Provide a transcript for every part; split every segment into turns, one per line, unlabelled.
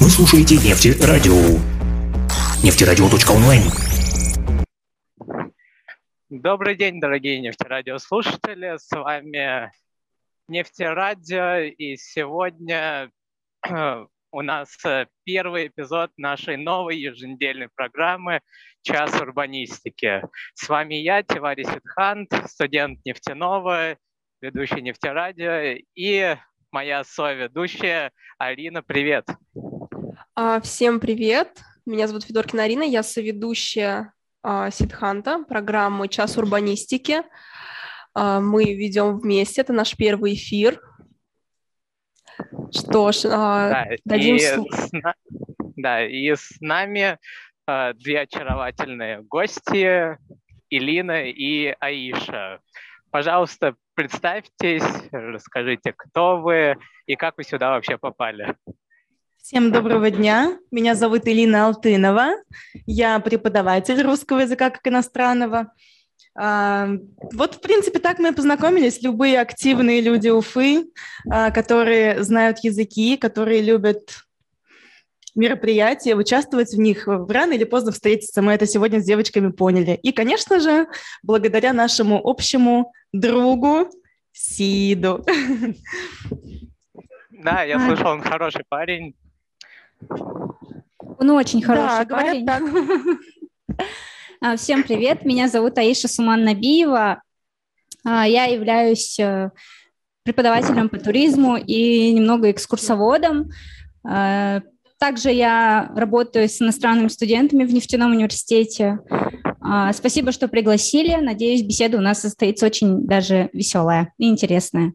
Вы слушаете Нефтерадио. Нефтерадио.онлайн.
Добрый день, дорогие нефтерадиослушатели. С вами Нефтерадио. И сегодня у нас первый эпизод нашей новой еженедельной программы «Час урбанистики». С вами я, Тивари Сидхант, студент нефтяного, ведущий нефтерадио, и моя соведущая Арина. Привет!
А, всем привет! Меня зовут Федоркина Арина, я соведущая а, Сидханта, программы «Час урбанистики». А, мы ведем вместе, это наш первый эфир. Что ж,
да, дадим и с, да, и с нами две очаровательные гости, Илина и Аиша. Пожалуйста, представьтесь, расскажите, кто вы и как вы сюда вообще попали.
Всем доброго дня. Меня зовут Илина Алтынова. Я преподаватель русского языка как иностранного. А, вот, в принципе, так мы и познакомились. Любые активные люди Уфы, а, которые знают языки, которые любят мероприятия, участвовать в них, рано или поздно встретиться. Мы это сегодня с девочками поняли. И, конечно же, благодаря нашему общему другу Сиду.
Да, я слышал, он хороший парень.
Он очень хороший да, парень. А, всем привет, меня зовут Аиша Суман Набиева. А, я являюсь э, преподавателем по туризму и немного экскурсоводом. А, также я работаю с иностранными студентами в нефтяном университете. Спасибо, что пригласили. Надеюсь, беседа у нас состоится очень даже веселая и интересная.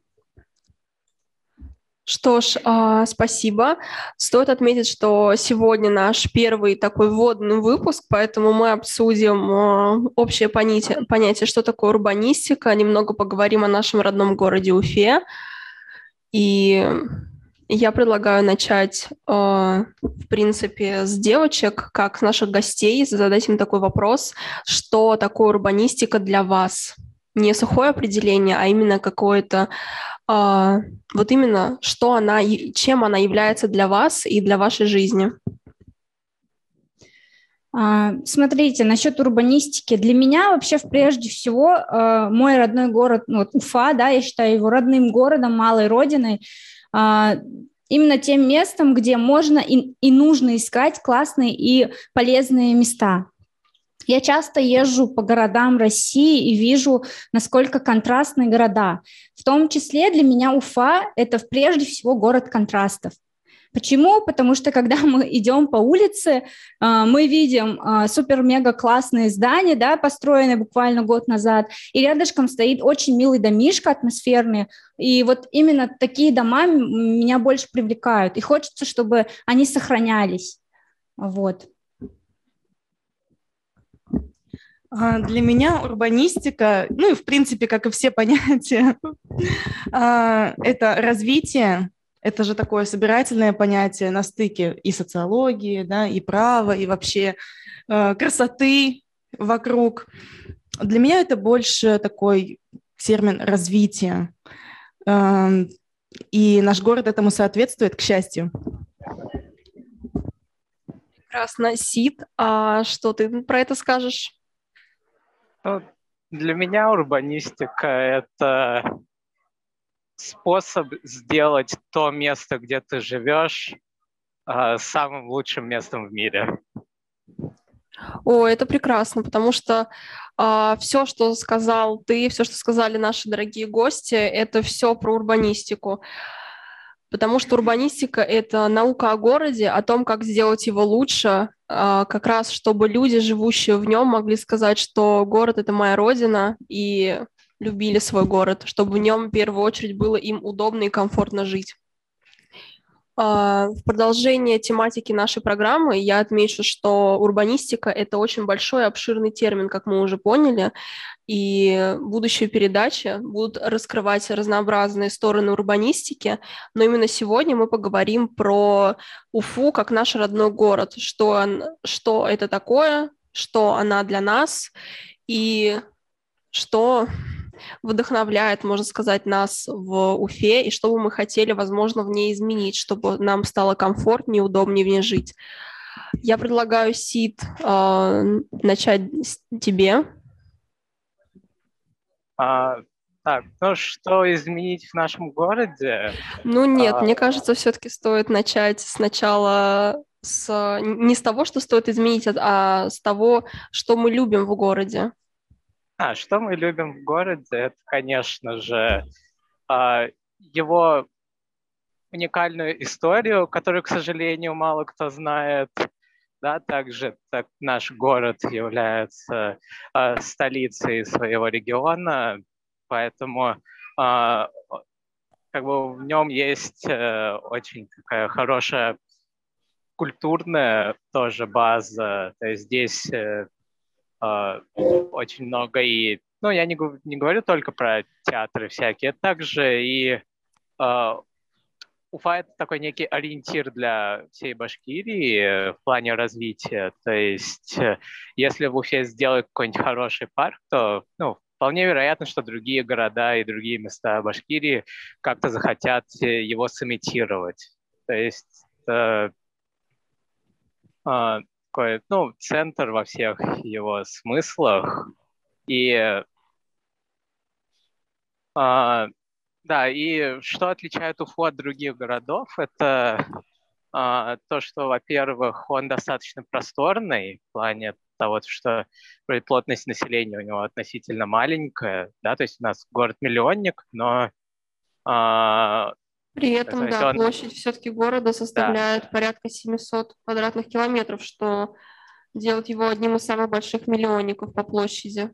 Что ж, э, спасибо. Стоит отметить, что сегодня наш первый такой вводный выпуск, поэтому мы обсудим э, общее понятие, понятие, что такое урбанистика, немного поговорим о нашем родном городе Уфе. И я предлагаю начать, э, в принципе, с девочек, как с наших гостей, задать им такой вопрос, что такое урбанистика для вас? Не сухое определение, а именно какое-то а, вот именно, что она, чем она является для вас и для вашей жизни?
А, смотрите, насчет урбанистики. Для меня вообще прежде всего а, мой родной город, ну, вот Уфа, да, я считаю его родным городом, малой родиной, именно тем местом, где можно и, и нужно искать классные и полезные места. Я часто езжу по городам России и вижу, насколько контрастные города. В том числе для меня Уфа – это прежде всего город контрастов. Почему? Потому что когда мы идем по улице, а, мы видим а, супер-мега классные здания, да, построенные буквально год назад, и рядышком стоит очень милый домишко атмосферный, и вот именно такие дома меня больше привлекают, и хочется, чтобы они сохранялись. Вот.
А, для меня урбанистика, ну и в принципе, как и все понятия, а, это развитие, это же такое собирательное понятие на стыке и социологии, да, и права, и вообще а, красоты вокруг. Для меня это больше такой термин развития. И наш город этому соответствует, к счастью.
Прекрасно. Сид, а что ты про это скажешь?
Ну, для меня урбанистика – это способ сделать то место, где ты живешь, а, самым лучшим местом в мире.
О, это прекрасно, потому что э, а, все, что сказал ты, все, что сказали наши дорогие гости, это все про урбанистику потому что урбанистика — это наука о городе, о том, как сделать его лучше, а, как раз чтобы люди, живущие в нем, могли сказать, что город — это моя родина, и любили свой город, чтобы в нем в первую очередь было им удобно и комфортно жить. А, в продолжение тематики нашей программы я отмечу, что урбанистика – это очень большой обширный термин, как мы уже поняли, и будущие передачи будут раскрывать разнообразные стороны урбанистики, но именно сегодня мы поговорим про Уфу как наш родной город, что, он, что это такое, что она для нас и что вдохновляет, можно сказать, нас в Уфе, и что бы мы хотели, возможно, в ней изменить, чтобы нам стало комфортнее, удобнее в ней жить. Я предлагаю, Сид, э, начать с тебе.
А, так, ну что изменить в нашем городе?
Ну нет, а... мне кажется, все-таки стоит начать сначала с не с того, что стоит изменить, а, а с того, что мы любим в городе.
А, что мы любим в городе, это, конечно же, а, его уникальную историю, которую, к сожалению, мало кто знает. Да, также так, наш город является э, столицей своего региона, поэтому э, как бы в нем есть э, очень такая хорошая культурная тоже база. То есть здесь э, э, очень много и, ну, я не, не говорю только про театры всякие, также и э, Уфа — это такой некий ориентир для всей Башкирии в плане развития. То есть э, если в Уфе сделать какой-нибудь хороший парк, то ну, вполне вероятно, что другие города и другие места Башкирии как-то захотят э, его сымитировать. То есть э, э, такой, ну, центр во всех его смыслах. И э, да, и что отличает Уфу от других городов, это а, то, что, во-первых, он достаточно просторный в плане того, что плотность населения у него относительно маленькая, да, то есть у нас город-миллионник, но... А,
При этом, да, он... площадь все-таки города составляет да. порядка 700 квадратных километров, что делает его одним из самых больших миллионников по площади.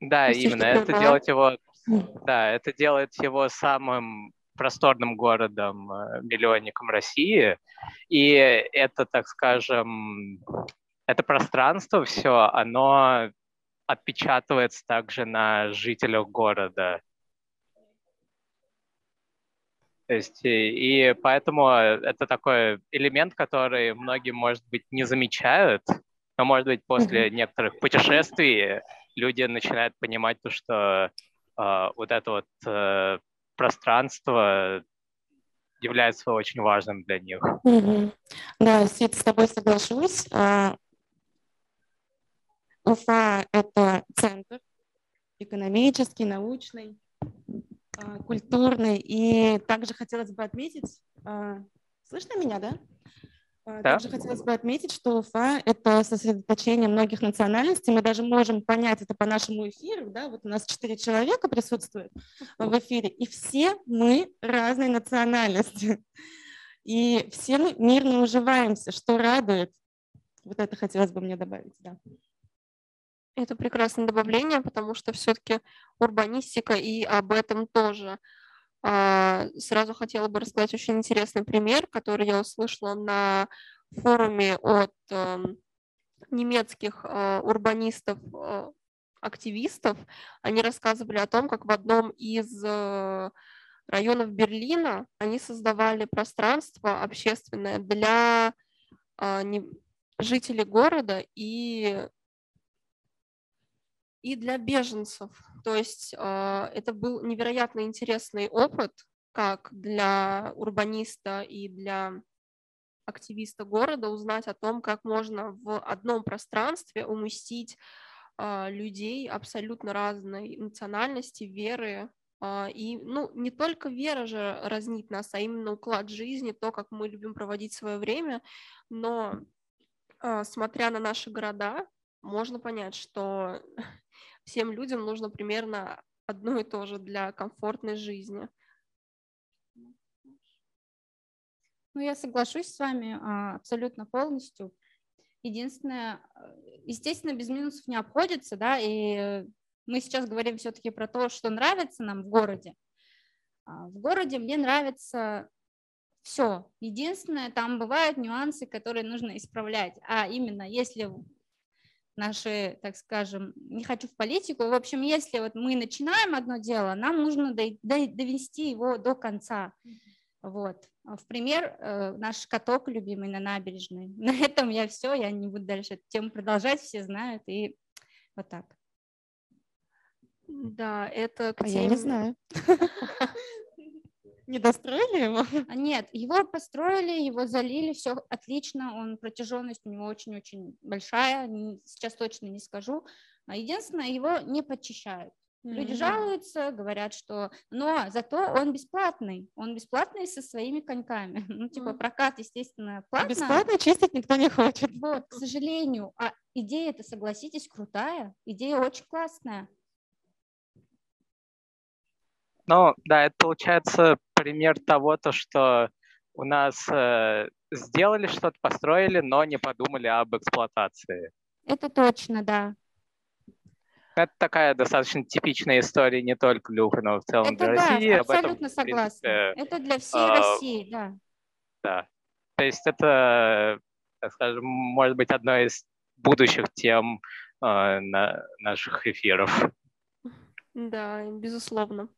Да, именно, это делает его да, это делает его самым просторным городом, э, миллионником России. И это, так скажем, это пространство все, оно отпечатывается также на жителях города. То есть, и, и поэтому это такой элемент, который многие, может быть, не замечают, но, может быть, после некоторых путешествий люди начинают понимать то, что вот это вот э, пространство является очень важным для них.
Mm-hmm. Да, Свет, с тобой соглашусь. А, Уфа — это центр экономический, научный, а, культурный. И также хотелось бы отметить... Слышно меня, да? А, да. Также хотелось бы отметить, что Уфа – это сосредоточение многих национальностей. Мы даже можем понять это по нашему эфиру. Да? Вот у нас четыре человека присутствуют в эфире, и все мы разной национальности. И все мы мирно уживаемся, что радует. Вот это хотелось бы мне добавить. Да.
Это прекрасное добавление, потому что все-таки урбанистика и об этом тоже – сразу хотела бы рассказать очень интересный пример, который я услышала на форуме от эм, немецких э, урбанистов, э, активистов. Они рассказывали о том, как в одном из э, районов Берлина они создавали пространство общественное для жителей города и и для беженцев. То есть а, это был невероятно интересный опыт, как для урбаниста и для активиста города узнать о том, как можно в одном пространстве уместить а, людей абсолютно разной национальности, веры. А, и ну, не только вера же разнит нас, а именно уклад жизни, то, как мы любим проводить свое время. Но смотря на наши города, можно понять, что всем людям нужно примерно одно и то же для комфортной жизни.
Ну, я соглашусь с вами а, абсолютно полностью. Единственное, э, естественно, без минусов не обходится, да, и мы сейчас говорим все-таки про то, что нравится нам в городе. А, в городе мне нравится все. Единственное, там бывают нюансы, которые нужно исправлять. А именно, если наши, так скажем, не хочу в политику. В общем, если вот мы начинаем одно дело, нам нужно довести его до конца. Вот. В пример, э, наш каток любимый на набережной. На этом я все, я не буду дальше эту тему продолжать, все знают, и вот так.
Да, это к
А я не знаю. Не достроили его?
А Нет, его построили, его залили, все отлично, он протяженность у него очень-очень большая, сейчас точно не скажу. А Единственное, его не подчищают. Люди
М.
жалуются, говорят, что... Но зато он бесплатный, он бесплатный со своими коньками. Ну, типа
Мгм.
прокат, естественно,
А
платно.
Бесплатно чистить никто не хочет.
Вот, к сожалению. А идея-то, согласитесь, крутая, идея очень классная.
Ну, да, это получается пример того, то, что у нас э, сделали что-то, построили, но не подумали об эксплуатации.
Это точно, да.
Это такая достаточно типичная история не только для Уфы, но и в целом
Это
для
да,
России. Этом,
абсолютно
в
согласна.
принципе,
Это для всей
а,
России, да.
Да. То есть это, так скажем, может быть одной из будущих тем э, на наших эфиров.
Да, безусловно.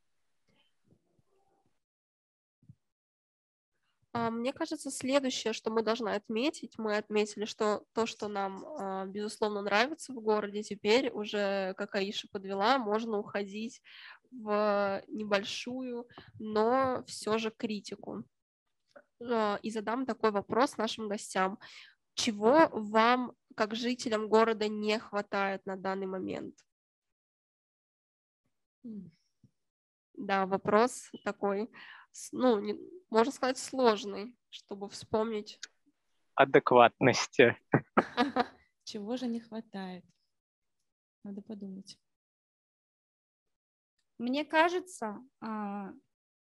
Мне кажется, следующее, что мы должны отметить, мы отметили, что то, что нам, а, безусловно, нравится в городе, теперь уже, как Аиша подвела, можно уходить в небольшую, но все же критику. А, И задам такой вопрос нашим гостям. Чего вам, как жителям города, не хватает на данный момент? Да, вопрос такой, ну, можно сказать, сложный, чтобы вспомнить.
Адекватности.
Чего же не хватает? Надо подумать.
Мне кажется, а,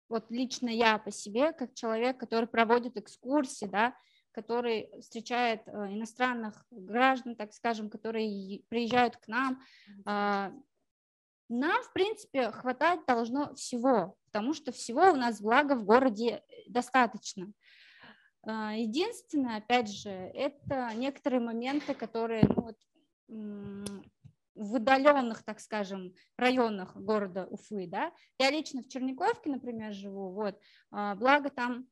вот лично я по себе, как человек, который проводит экскурсии, да, который встречает э, иностранных граждан, так скажем, которые приезжают к нам, а, нам, в принципе, хватать должно всего, потому что всего у нас благо в городе достаточно. А, Единственное, опять же, это некоторые моменты, которые ну, вот, в удаленных, так скажем, районах города Уфы, да. Я лично в Черниковке, например, живу, вот, а, благо там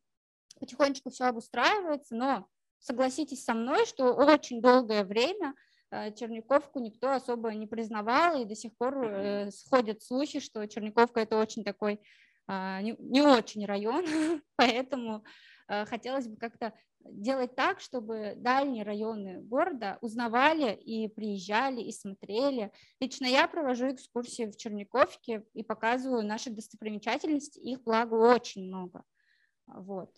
потихонечку все обустраивается, но согласитесь со мной, что очень долгое время э, Черниковку никто особо не признавал, и до сих пор э, сходят слухи, что Черниковка это очень такой не, не очень район, поэтому э, хотелось бы как-то делать так, чтобы дальние районы города узнавали и приезжали, и смотрели. Лично я провожу экскурсии в Черниковке и показываю наши достопримечательности, их, благо, очень много. Вот.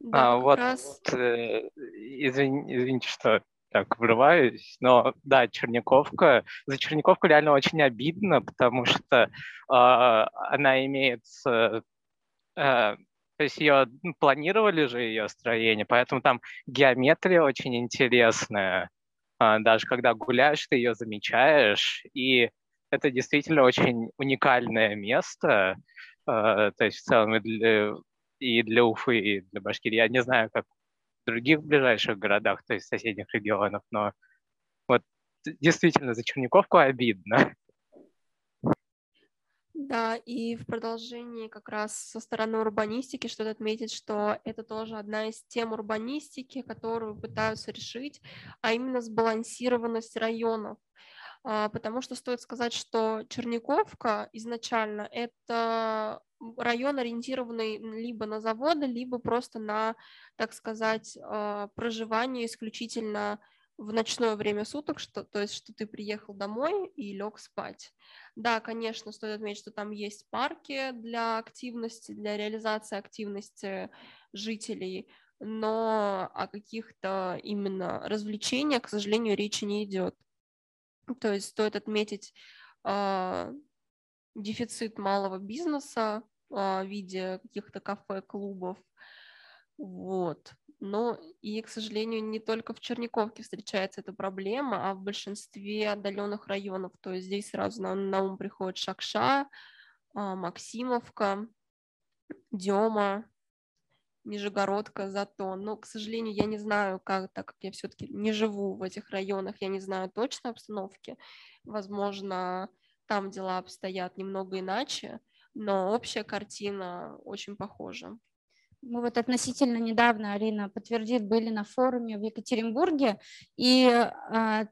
Да,
А, вот,
раз
э, извин- извините, что так врываюсь, но да, Черниковка, за Черниковку реально очень обидно, потому что а, она имеет, э, э, то есть ее планировали же ее строение, поэтому там геометрия очень интересная, А, даже когда гуляешь, ты ее замечаешь, и это действительно очень уникальное место, э, то есть в целом и для, и для Уфы, и для Башкирии. Я не знаю, как других ближайших городах, то есть соседних регионах, но вот действительно за Черниковку обидно.
Да, и в продолжении как раз со стороны урбанистики стоит отметить, что это тоже одна из тем урбанистики, которую пытаются решить, а именно сбалансированность районов. А, Потому что стоит сказать, что Черниковка изначально это район, ориентированный либо на заводы, либо просто на, так сказать, а, проживание исключительно в ночное время суток, что, то есть, что ты приехал домой и лег спать. Да, конечно, стоит отметить, что там есть парки для активности, для реализации активности жителей, но о каких-то именно развлечениях, к сожалению, речи не идет. То есть стоит отметить а, дефицит малого бизнеса а, в виде каких-то кафе, клубов. Вот. Но и, к сожалению, не только в Черниковке встречается эта проблема, а в большинстве отдаленных районов. То есть здесь сразу на, на ум приходит Шакша, а, Максимовка, Дема, Нижегородка, Затон. Но, к сожалению, я не знаю, как, так как я все-таки не живу в этих районах, я не знаю точной обстановки. Возможно, там дела обстоят немного иначе, но общая картина очень похожа.
Мы вот относительно недавно, Арина подтвердит, были на форуме в Екатеринбурге, и а,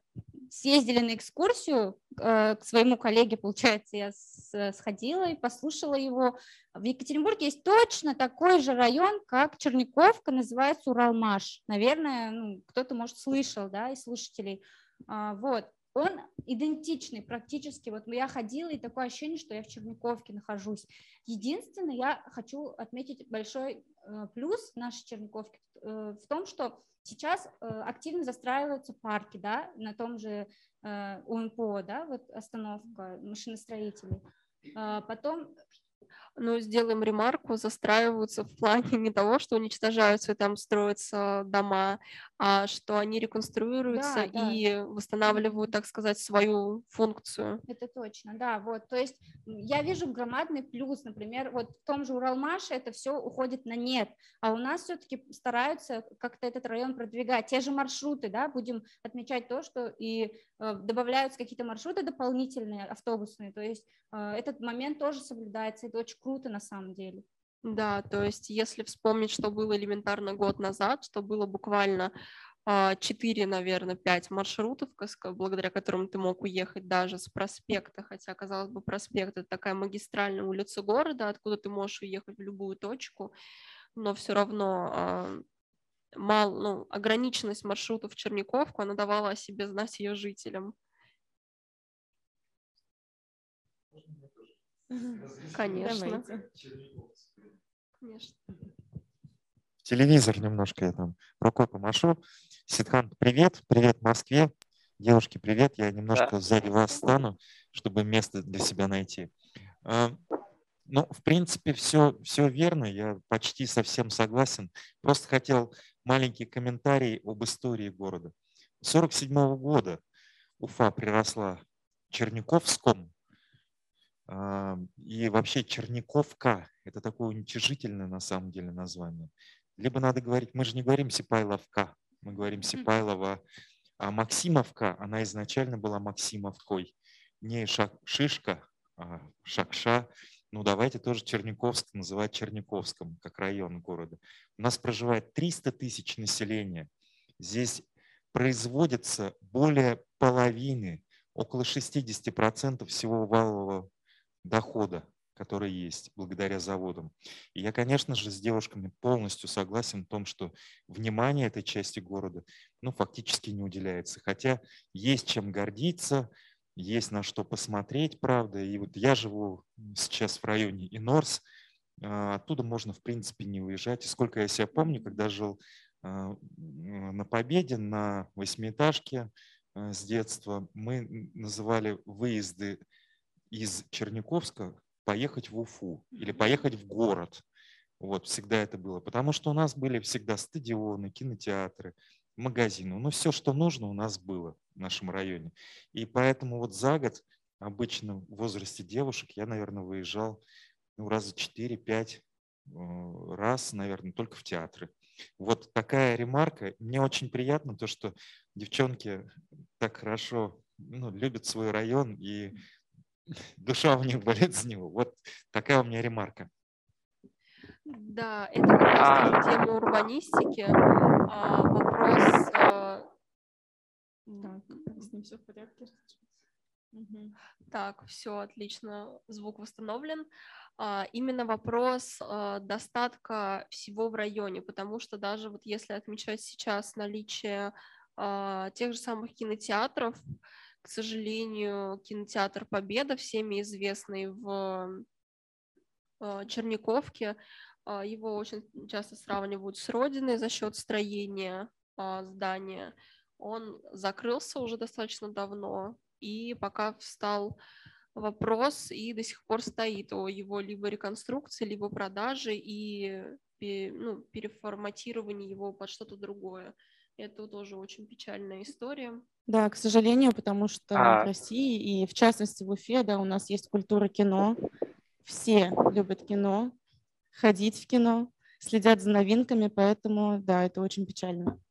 съездили на экскурсию э, к своему коллеге, получается, я сходила и послушала его. В Екатеринбурге есть точно такой же район, как Черниковка, называется Уралмаш. Наверное, ну, кто-то, может, слышал, да, из слушателей. А, вот он идентичный практически. Вот я ходила, и такое ощущение, что я в Черниковке нахожусь. Единственное, я хочу отметить большой э, плюс нашей Черниковки э, в том, что сейчас э, активно застраиваются парки, да, на том же УМПО, да, вот остановка машиностроителей. А потом
ну, сделаем ремарку, застраиваются в плане не того, что уничтожаются и там строятся дома, что они реконструируются да, да. и восстанавливают, так сказать, свою функцию.
Это точно, да, вот, то есть я вижу громадный плюс, например, вот в том же Уралмаше это все уходит на нет, а у нас все-таки стараются как-то этот район продвигать, те же маршруты, да, будем отмечать то, что и э, добавляются какие-то маршруты дополнительные, автобусные, то есть э, этот момент тоже соблюдается, это очень круто на самом деле.
Да, то есть если вспомнить, что было элементарно год назад, что было буквально 4, а, наверное, 5 маршрутов, благодаря которым ты мог уехать даже с проспекта, хотя, казалось бы, проспект – это такая магистральная улица города, откуда ты можешь уехать в любую точку, но все равно а, мал, ну, ограниченность маршрутов в Черниковку, она давала о себе знать ее жителям. Конечно.
Конечно. Телевизор немножко я там рукой помашу. Сидхан, привет, привет Москве. Девушки, привет. Я немножко да. сзади вас стану, чтобы место для себя найти. А, ну, в принципе, все, все верно, я почти совсем согласен. Просто хотел маленький комментарий об истории города. 1947 года Уфа приросла Черниковском, и вообще Черниковка – это такое уничижительное на самом деле название. Либо надо говорить, мы же не говорим Сипайловка, мы говорим Сипайлова, а Максимовка, она изначально была Максимовкой. Не шак, Шишка, а Шакша. Ну давайте тоже Черниковск называть Черниковском, как район города. У нас проживает 300 тысяч населения. Здесь производится более половины, около 60% всего валового дохода, который есть благодаря заводам. И я, конечно же, с девушками полностью согласен в том, что внимание этой части города ну, фактически не уделяется. Хотя есть чем гордиться, есть на что посмотреть, правда. И вот я живу сейчас в районе Инорс, а, оттуда можно, в принципе, не уезжать. И сколько я себя помню, когда жил а, на Победе, на восьмиэтажке а, с детства, мы называли выезды из Черниковска поехать в Уфу или поехать в город. Вот, всегда это было. Потому что у нас были всегда стадионы, кинотеатры, магазины. Ну, все, что нужно, у нас было в нашем районе. И поэтому вот за год, обычно в возрасте девушек, я, наверное, выезжал ну, раза 4-5 э, раз, наверное, только в театры. Вот такая ремарка. Мне очень приятно то, что девчонки так хорошо ну, любят свой район и душа у них болит за него. Вот такая у меня ремарка.
Да, это как раз а... тема урбанистики. А, вопрос... А... Так, с ним все в порядке? Угу. Так, все отлично, звук восстановлен. А, именно вопрос а, достатка всего в районе, потому что даже вот если отмечать сейчас наличие а, тех же самых кинотеатров, к сожалению, кинотеатр Победа, всеми известный в э, Черниковке, а, его очень часто сравнивают с Родиной за счет строения а, здания. Он закрылся уже достаточно давно, и пока встал вопрос и до сих пор стоит о его либо реконструкции, либо продаже и ну, переформатировании его под что-то другое. Это тоже очень печальная история.
Да, к сожалению, потому что а... в России и в частности в Уфе, да, у нас есть культура кино. Все любят кино, ходить в кино, следят за новинками, поэтому, да, это очень печально.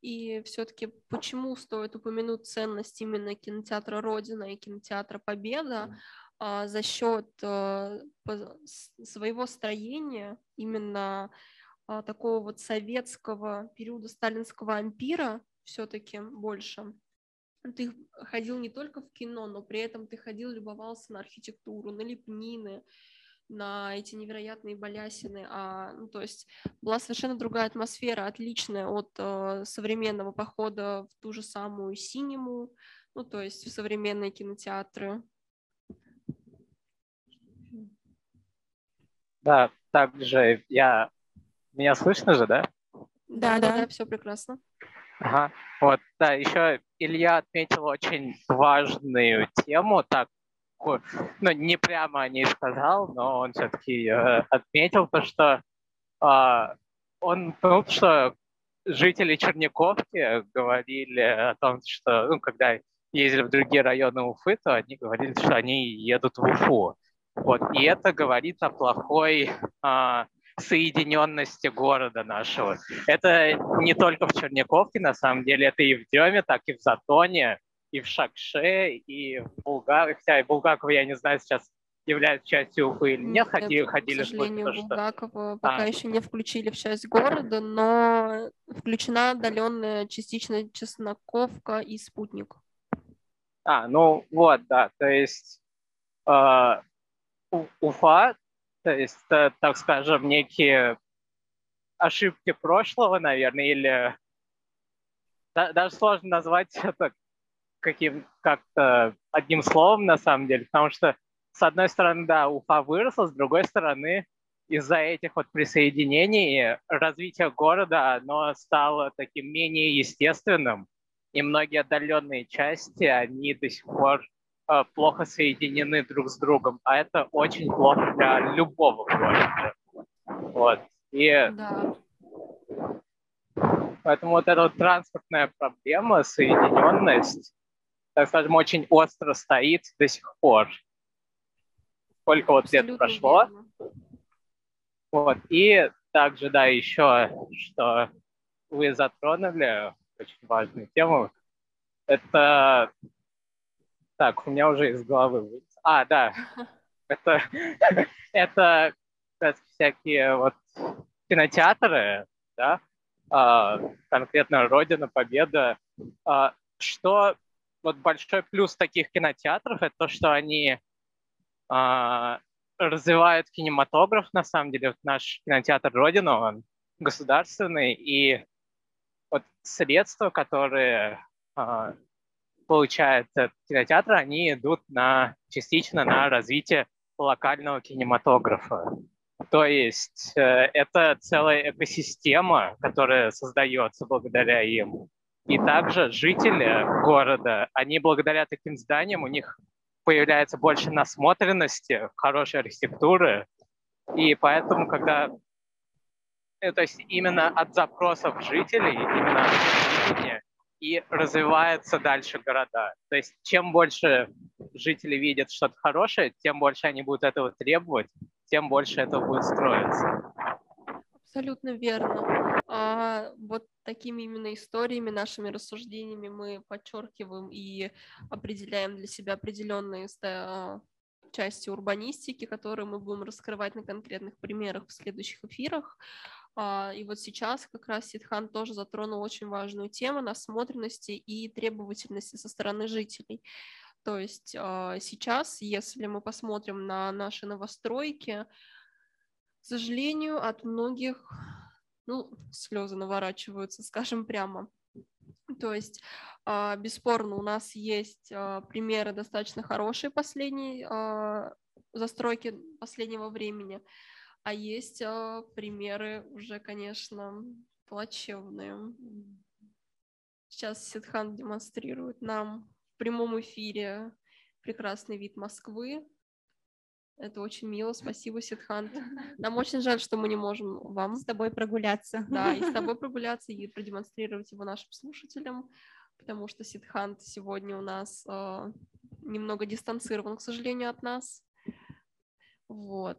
И все-таки почему стоит упомянуть ценность именно кинотеатра Родина и кинотеатра Победа а, за счет а, своего строения именно такого вот советского периода сталинского ампира все-таки больше ты ходил не только в кино, но при этом ты ходил, любовался на архитектуру, на лепнины, на эти невероятные балясины, а, ну, то есть была совершенно другая атмосфера, отличная от э, современного похода в ту же самую синему, ну, то есть в современные кинотеатры.
Да, также я... Меня слышно же, да?
Да, да, да, все прекрасно.
Ага, вот, да, еще Илья отметил очень важную тему, так, ну, не прямо не сказал, но он все-таки э, отметил то, что э, он понял, что жители Черняковки говорили о том, что, ну, когда ездили в другие районы Уфы, то они говорили, что они едут в Уфу. Вот, и это говорит о плохой э, соединенности города нашего. Это не только в Черняковке, на самом деле, это и в Деме, так и в Затоне, и в Шакше, и в Булгакове. Хотя и Булгакова, я не знаю, сейчас является частью Уфы или нет, ходили, ходили
к сожалению, слухи, Булгакова что... пока а. еще не включили в часть города, но включена отдаленная частично Чесноковка и Спутник.
А, ну вот, да, то есть э, Уфа то есть, э, так скажем, некие ошибки прошлого, наверное, или даже сложно назвать это каким как-то одним словом на самом деле, потому что с одной стороны, да, Уфа выросла, с другой стороны, из-за этих вот присоединений развитие города, оно стало таким менее естественным, и многие отдаленные части, они до сих пор плохо соединены друг с другом, а это очень плохо для любого города. Вот. И да. поэтому вот эта вот транспортная проблема, соединенность, так скажем, очень остро стоит до сих пор. Сколько вот лет прошло. Верно. Вот. И также, да, еще, что вы затронули очень важную тему, это так, у меня уже из головы вылез. А, да. Это, это всякие вот кинотеатры, да, а, конкретно Родина, Победа. А, что вот большой плюс таких кинотеатров это то, что они а, развивают кинематограф, на самом деле. Вот наш кинотеатр Родина, он государственный, и вот средства, которые получает кинотеатр, они идут на, частично на развитие локального кинематографа. То есть э, это целая экосистема, которая создается благодаря им. И также жители города, они благодаря таким зданиям, у них появляется больше насмотренности, хорошей архитектуры. И поэтому, когда... Э, то есть именно от запросов жителей, именно от и развиваются дальше города. То есть чем больше жители видят что-то хорошее, тем больше они будут этого требовать, тем больше это будет строиться.
Абсолютно верно. А вот такими именно историями, нашими рассуждениями мы подчеркиваем и определяем для себя определенные части урбанистики, которые мы будем раскрывать на конкретных примерах в следующих эфирах. А, и вот сейчас как раз Сидхан тоже затронул очень важную тему насмотренности и требовательности со стороны жителей. То есть а, сейчас, если мы посмотрим на наши новостройки, к сожалению, от многих, ну, слезы наворачиваются, скажем прямо. То есть, а, бесспорно, у нас есть примеры достаточно хорошие последней застройки последнего времени, а есть э, примеры уже, конечно, плачевные. Сейчас Сидхан демонстрирует нам в прямом эфире прекрасный вид Москвы. Это очень мило. Спасибо, Сидхан. Нам очень жаль, что мы не можем вам...
С тобой прогуляться.
Да, и с тобой прогуляться, и продемонстрировать его нашим слушателям, потому что Сидхан сегодня у нас э, немного дистанцирован, к сожалению, от нас. Вот.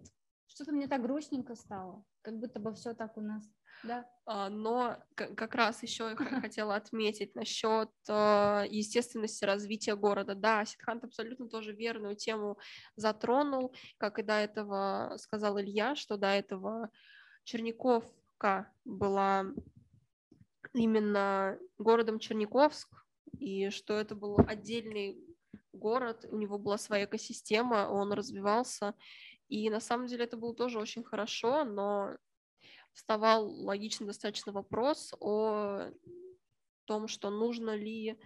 Что-то мне так грустненько стало, как будто бы все так у нас. Да.
А, но как раз еще хотела отметить насчет а, естественности развития города. Да, Сидхант абсолютно тоже верную тему затронул, как и до этого сказал Илья, что до этого Черниковка была именно городом Черниковск, и что это был отдельный город, у него была своя экосистема, он развивался, и на самом деле это было тоже очень хорошо, но вставал логичный достаточно вопрос о том, что нужно ли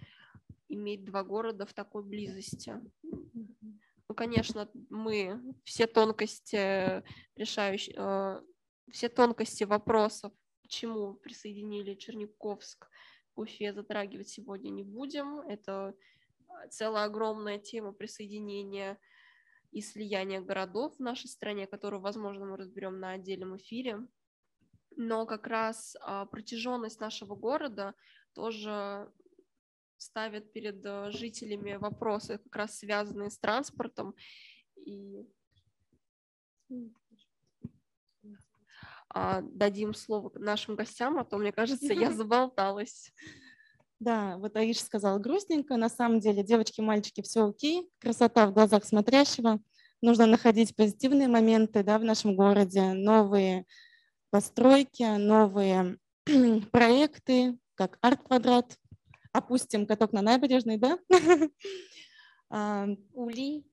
иметь два города в такой близости. Ну, конечно, мы все тонкости решающие, э, все тонкости вопросов, почему присоединили Черниковск к Уфе, затрагивать сегодня не будем. Это целая огромная тема присоединения и слияния городов в нашей стране, которую, возможно, мы разберем на отдельном эфире. Но как раз а, протяженность нашего города тоже ставит перед э, жителями вопросы, как раз связанные с транспортом. И а, дадим слово нашим гостям, а то, мне кажется, я заболталась.
Да, вот Аиша сказала грустненько. На самом деле, девочки, мальчики, все окей. Красота в глазах смотрящего. Нужно находить позитивные моменты да, в нашем городе, новые постройки, новые проекты, как арт-квадрат. Опустим каток на набережной, да?
А, Улей.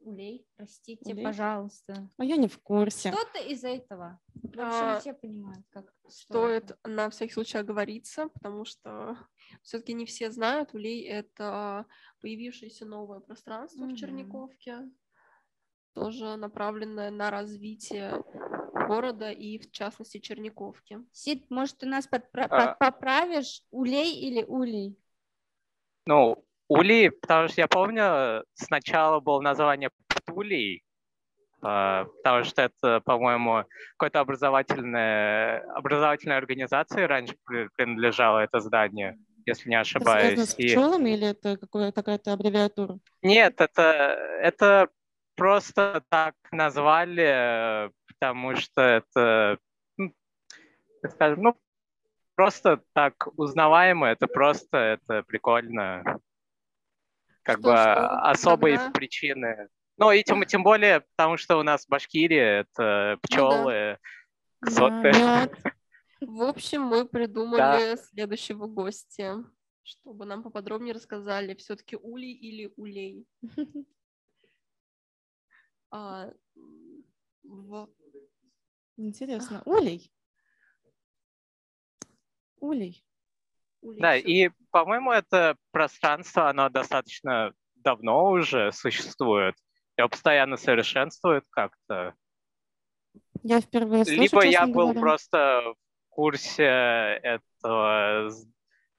Улей? Простите,
Улей?
пожалуйста.
А я не в курсе.
Что-то из этого. В общем,
А,
все понимают, как что
Стоит
это.
на всякий случай оговориться, потому что все-таки не все знают, Улей — это появившееся новое пространство
Мгм.
в Черниковке, тоже направленное на развитие города и, в частности, Черниковки.
Сид, может, ты нас подпра-
А.
поправишь? Улей или улей?
Ну, Ули, потому что я помню, сначала было название Птулей, а, потому что это, по-моему, какой-то образовательная, образовательной организации раньше при- принадлежало это здание, если не
Это связано
ошибаюсь.
с
И-
пчелами или это какая-то аббревиатура?
Нет, это, это просто так назвали, э, потому что это, ну, скажем, ну, просто так узнаваемо, это просто, это прикольно. Как
Что,
бы
что,
особой
когда?
причины. Ну, и тем, тем более, потому что у нас в Башкирии это пчелы,
Да,
соты.
мед.
В общем, мы придумали следующего гостя, чтобы нам поподробнее рассказали, все-таки улей или улей. А, в-
Интересно. Улей. Улей.
Улей
Да, и, по-моему, это пространство, оно достаточно давно уже существует. Его постоянно совершенствуют как-то.
Я впервые слышу,
Либо я был
говоря.
просто в курсе этого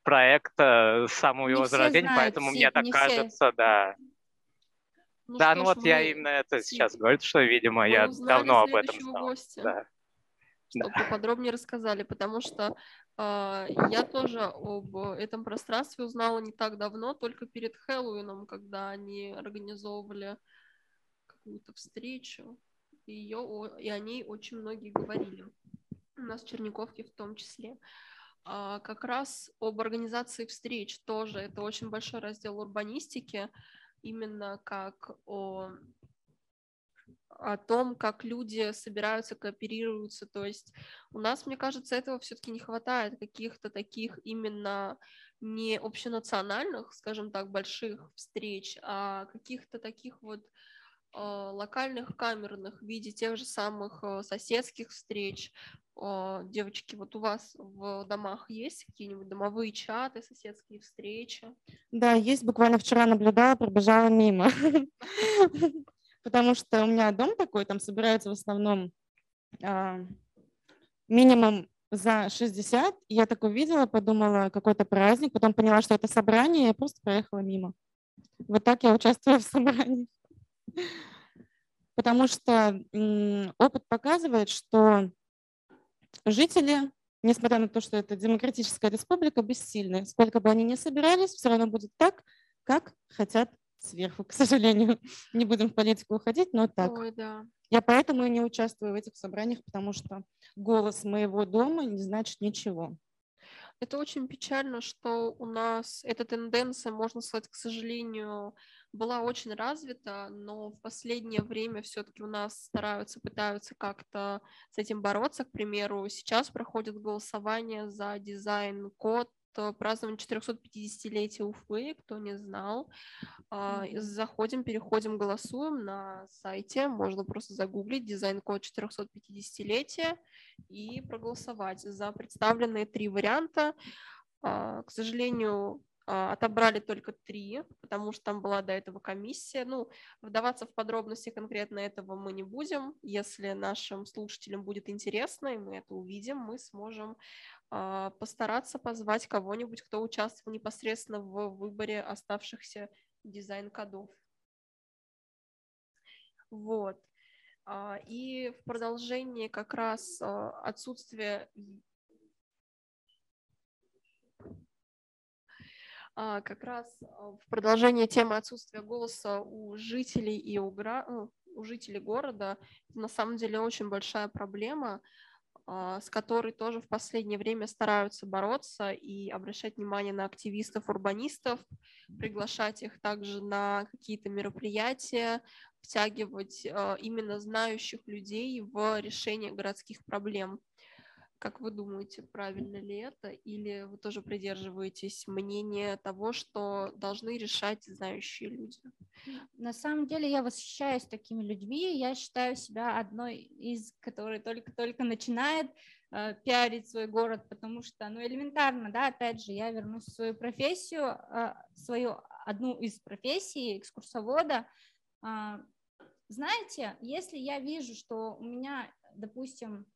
проекта самого его зарождения,
знают,
поэтому мне так
все.
кажется, да.
Ну
да, ну вот я именно это
Сид,
сейчас говорю, что, видимо,
мы
я давно об этом знал.
гостя.
Да.
чтобы поподробнее рассказали, потому что я тоже об этом пространстве узнала не так давно, только перед Хэллоуином, когда они организовывали какую-то встречу, и, ее, и о ней очень многие говорили. У нас в Черниковке в том числе. А, как раз об организации встреч тоже. Это очень большой раздел урбанистики, именно как о о том, как люди собираются, кооперируются. То есть у нас, мне кажется, этого все-таки не хватает, каких-то таких именно не общенациональных, скажем так, больших встреч, а каких-то таких вот э, локальных, камерных в виде тех же самых э, соседских встреч. Э, Девочки, вот у вас в домах есть какие-нибудь домовые чаты, соседские встречи?
Да, есть. Буквально вчера наблюдала, пробежала мимо. Потому что у меня дом такой, там собираются в основном а, минимум за 60. И Я так увидела, подумала, какой-то праздник, потом поняла, что это собрание, и я просто проехала мимо. Вот так я участвую в собрании. Потому что опыт показывает, что жители, несмотря на то, что это демократическая республика, бессильны. Сколько бы они ни собирались, все равно будет так, как хотят сверху, к сожалению. Не будем в политику уходить, но так.
Ой, да.
Я поэтому и не участвую в этих собраниях, потому что голос моего дома не значит ничего.
Это очень печально, что у нас эта тенденция, можно сказать, к сожалению, была очень развита, но в последнее время все-таки у нас стараются, пытаются как-то с этим бороться. К примеру, сейчас проходит голосование за дизайн-код празднование 450-летия Уфы, кто не знал. Mm-hmm. Заходим, переходим, голосуем на сайте. Можно просто загуглить дизайн-код 450-летия и проголосовать за представленные три варианта. А, к сожалению, а, отобрали только три, потому что там была до этого комиссия. Ну, вдаваться в подробности конкретно этого мы не будем. Если нашим слушателям будет интересно, и мы это увидим, мы сможем а, постараться позвать кого-нибудь, кто участвовал непосредственно в выборе оставшихся дизайн-кодов. Вот. И в продолжении как раз отсутствия как раз а, в продолжение темы отсутствия голоса у жителей и у, гра... Ну, у жителей города на самом деле очень большая проблема, а, с которой тоже в последнее время стараются бороться и обращать внимание на активистов-урбанистов, приглашать их также на какие-то мероприятия, втягивать именно знающих людей в решение городских проблем. Как вы думаете, правильно ли это? Или вы тоже придерживаетесь мнения того, что должны решать знающие люди?
На самом деле я восхищаюсь такими людьми. Я считаю себя одной из, которой только-только начинает э, пиарить свой город, потому что, ну, элементарно, да, опять же, я вернусь в свою профессию, э, свою одну из профессий экскурсовода. Э, знаете, если я вижу, что у меня, допустим,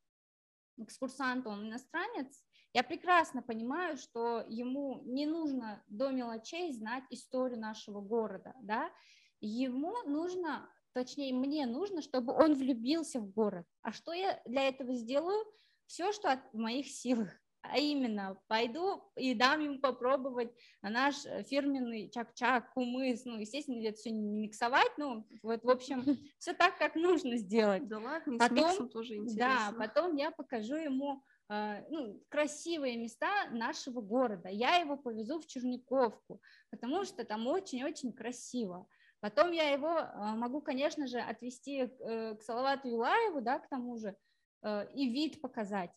экскурсант, он иностранец, я прекрасно понимаю, что ему не нужно до мелочей знать историю нашего города, да, ему нужно, точнее, мне нужно, чтобы он влюбился в город. А что я для этого сделаю? Все, что от моих силах. А именно, пойду и дам ему попробовать наш фирменный чак-чак, кумыс. Ну, естественно, это все не миксовать, ну, вот, в общем, все так, как нужно сделать.
Да ладно, потом, с миксом тоже интересно.
Да, потом я покажу ему э, ну, красивые места нашего города. Я его повезу в Черниковку, потому что там очень-очень красиво. Потом я его э, могу, конечно же, отвезти э, к Салавату Юлаеву, да, к тому же, и вид показать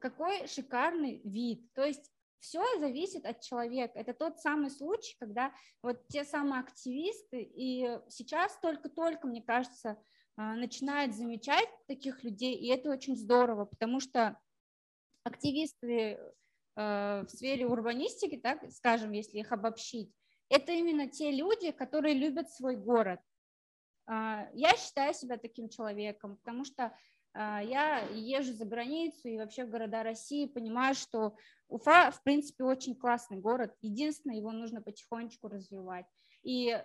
какой шикарный вид. То есть все зависит от человека. Это тот самый случай, когда вот те самые активисты, и сейчас только-только, мне кажется, а, начинают замечать таких людей, и это очень здорово, потому что активисты а, в сфере урбанистики, так скажем, если их обобщить, это именно те люди, которые любят свой город. А, я считаю себя таким человеком, потому что я езжу за границу и вообще в города России, понимаю, что Уфа, в принципе, очень классный город. Единственное, его нужно потихонечку развивать. И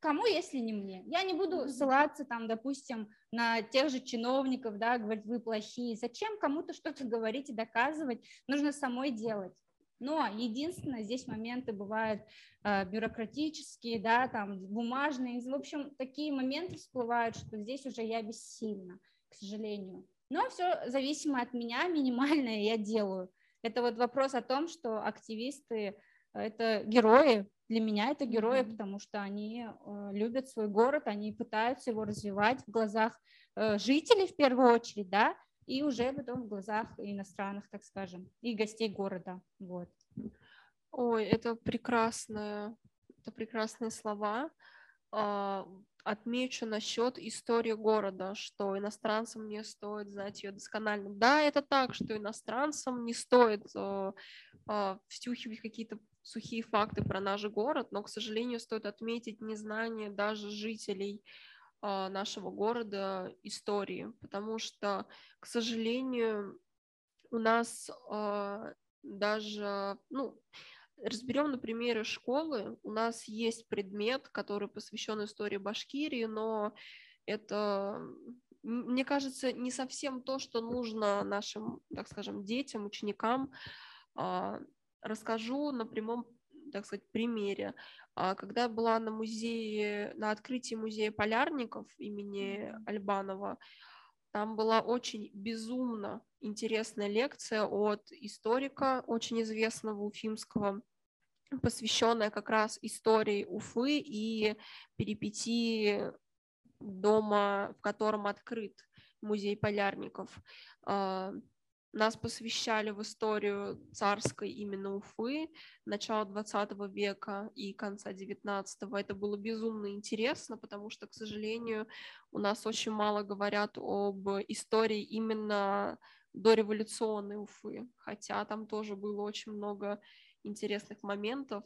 кому, если не мне? Я не буду ссылаться там, допустим, на тех же чиновников, да, говорить, вы плохие. Зачем кому-то что-то говорить и доказывать? Нужно самой делать. Но единственное, здесь моменты бывают э, бюрократические, да, там бумажные. В общем, такие моменты всплывают, что здесь уже я бессильна к сожалению. Но все зависимо от меня, минимальное я делаю. Это вот вопрос о том, что активисты – это герои, для меня это герои, mm-hmm. потому что они э, любят свой город, они пытаются его развивать в глазах э, жителей в первую очередь, да, и уже потом в глазах иностранных, так скажем, и гостей города. Вот.
Ой, это прекрасные, это прекрасные слова. Отмечу насчет истории города, что иностранцам не стоит знать ее досконально. Да, это так, что иностранцам не стоит э, э, втюхивать какие-то сухие факты про наш город, но, к сожалению, стоит отметить незнание даже жителей э, нашего города истории, потому что, к сожалению, у нас э, даже, ну, Разберем на примере школы. У нас есть предмет, который посвящен истории Башкирии, но это, мне кажется, не совсем то, что нужно нашим, так скажем, детям, ученикам. А, расскажу на прямом, так сказать, примере. А, когда я была на музее, на открытии музея полярников имени Альбанова, там была очень безумно интересная лекция от историка, очень известного уфимского, посвященная как раз истории Уфы и перипетии дома, в котором открыт музей полярников. Нас посвящали в историю царской именно Уфы, начала 20 века и конца 19 -го. Это было безумно интересно, потому что, к сожалению, у нас очень мало говорят об истории именно дореволюционной Уфы, хотя там тоже было очень много интересных моментов,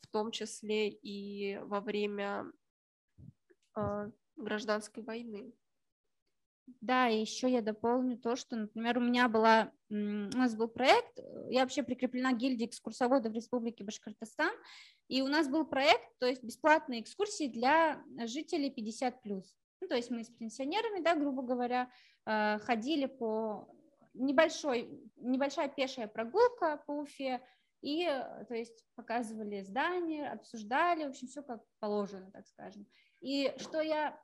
в том числе и во время э, гражданской войны.
Да, и еще я дополню то, что, например, у меня была, у нас был проект, я вообще прикреплена к гильдии экскурсоводов Республики Башкортостан, и у нас был проект, то есть бесплатные экскурсии для жителей 50+. Ну, то есть мы с пенсионерами, да, грубо говоря, э, ходили по небольшой, небольшая пешая прогулка по Уфе, и, то есть, показывали здания, обсуждали, в общем, все как положено, так скажем. И что я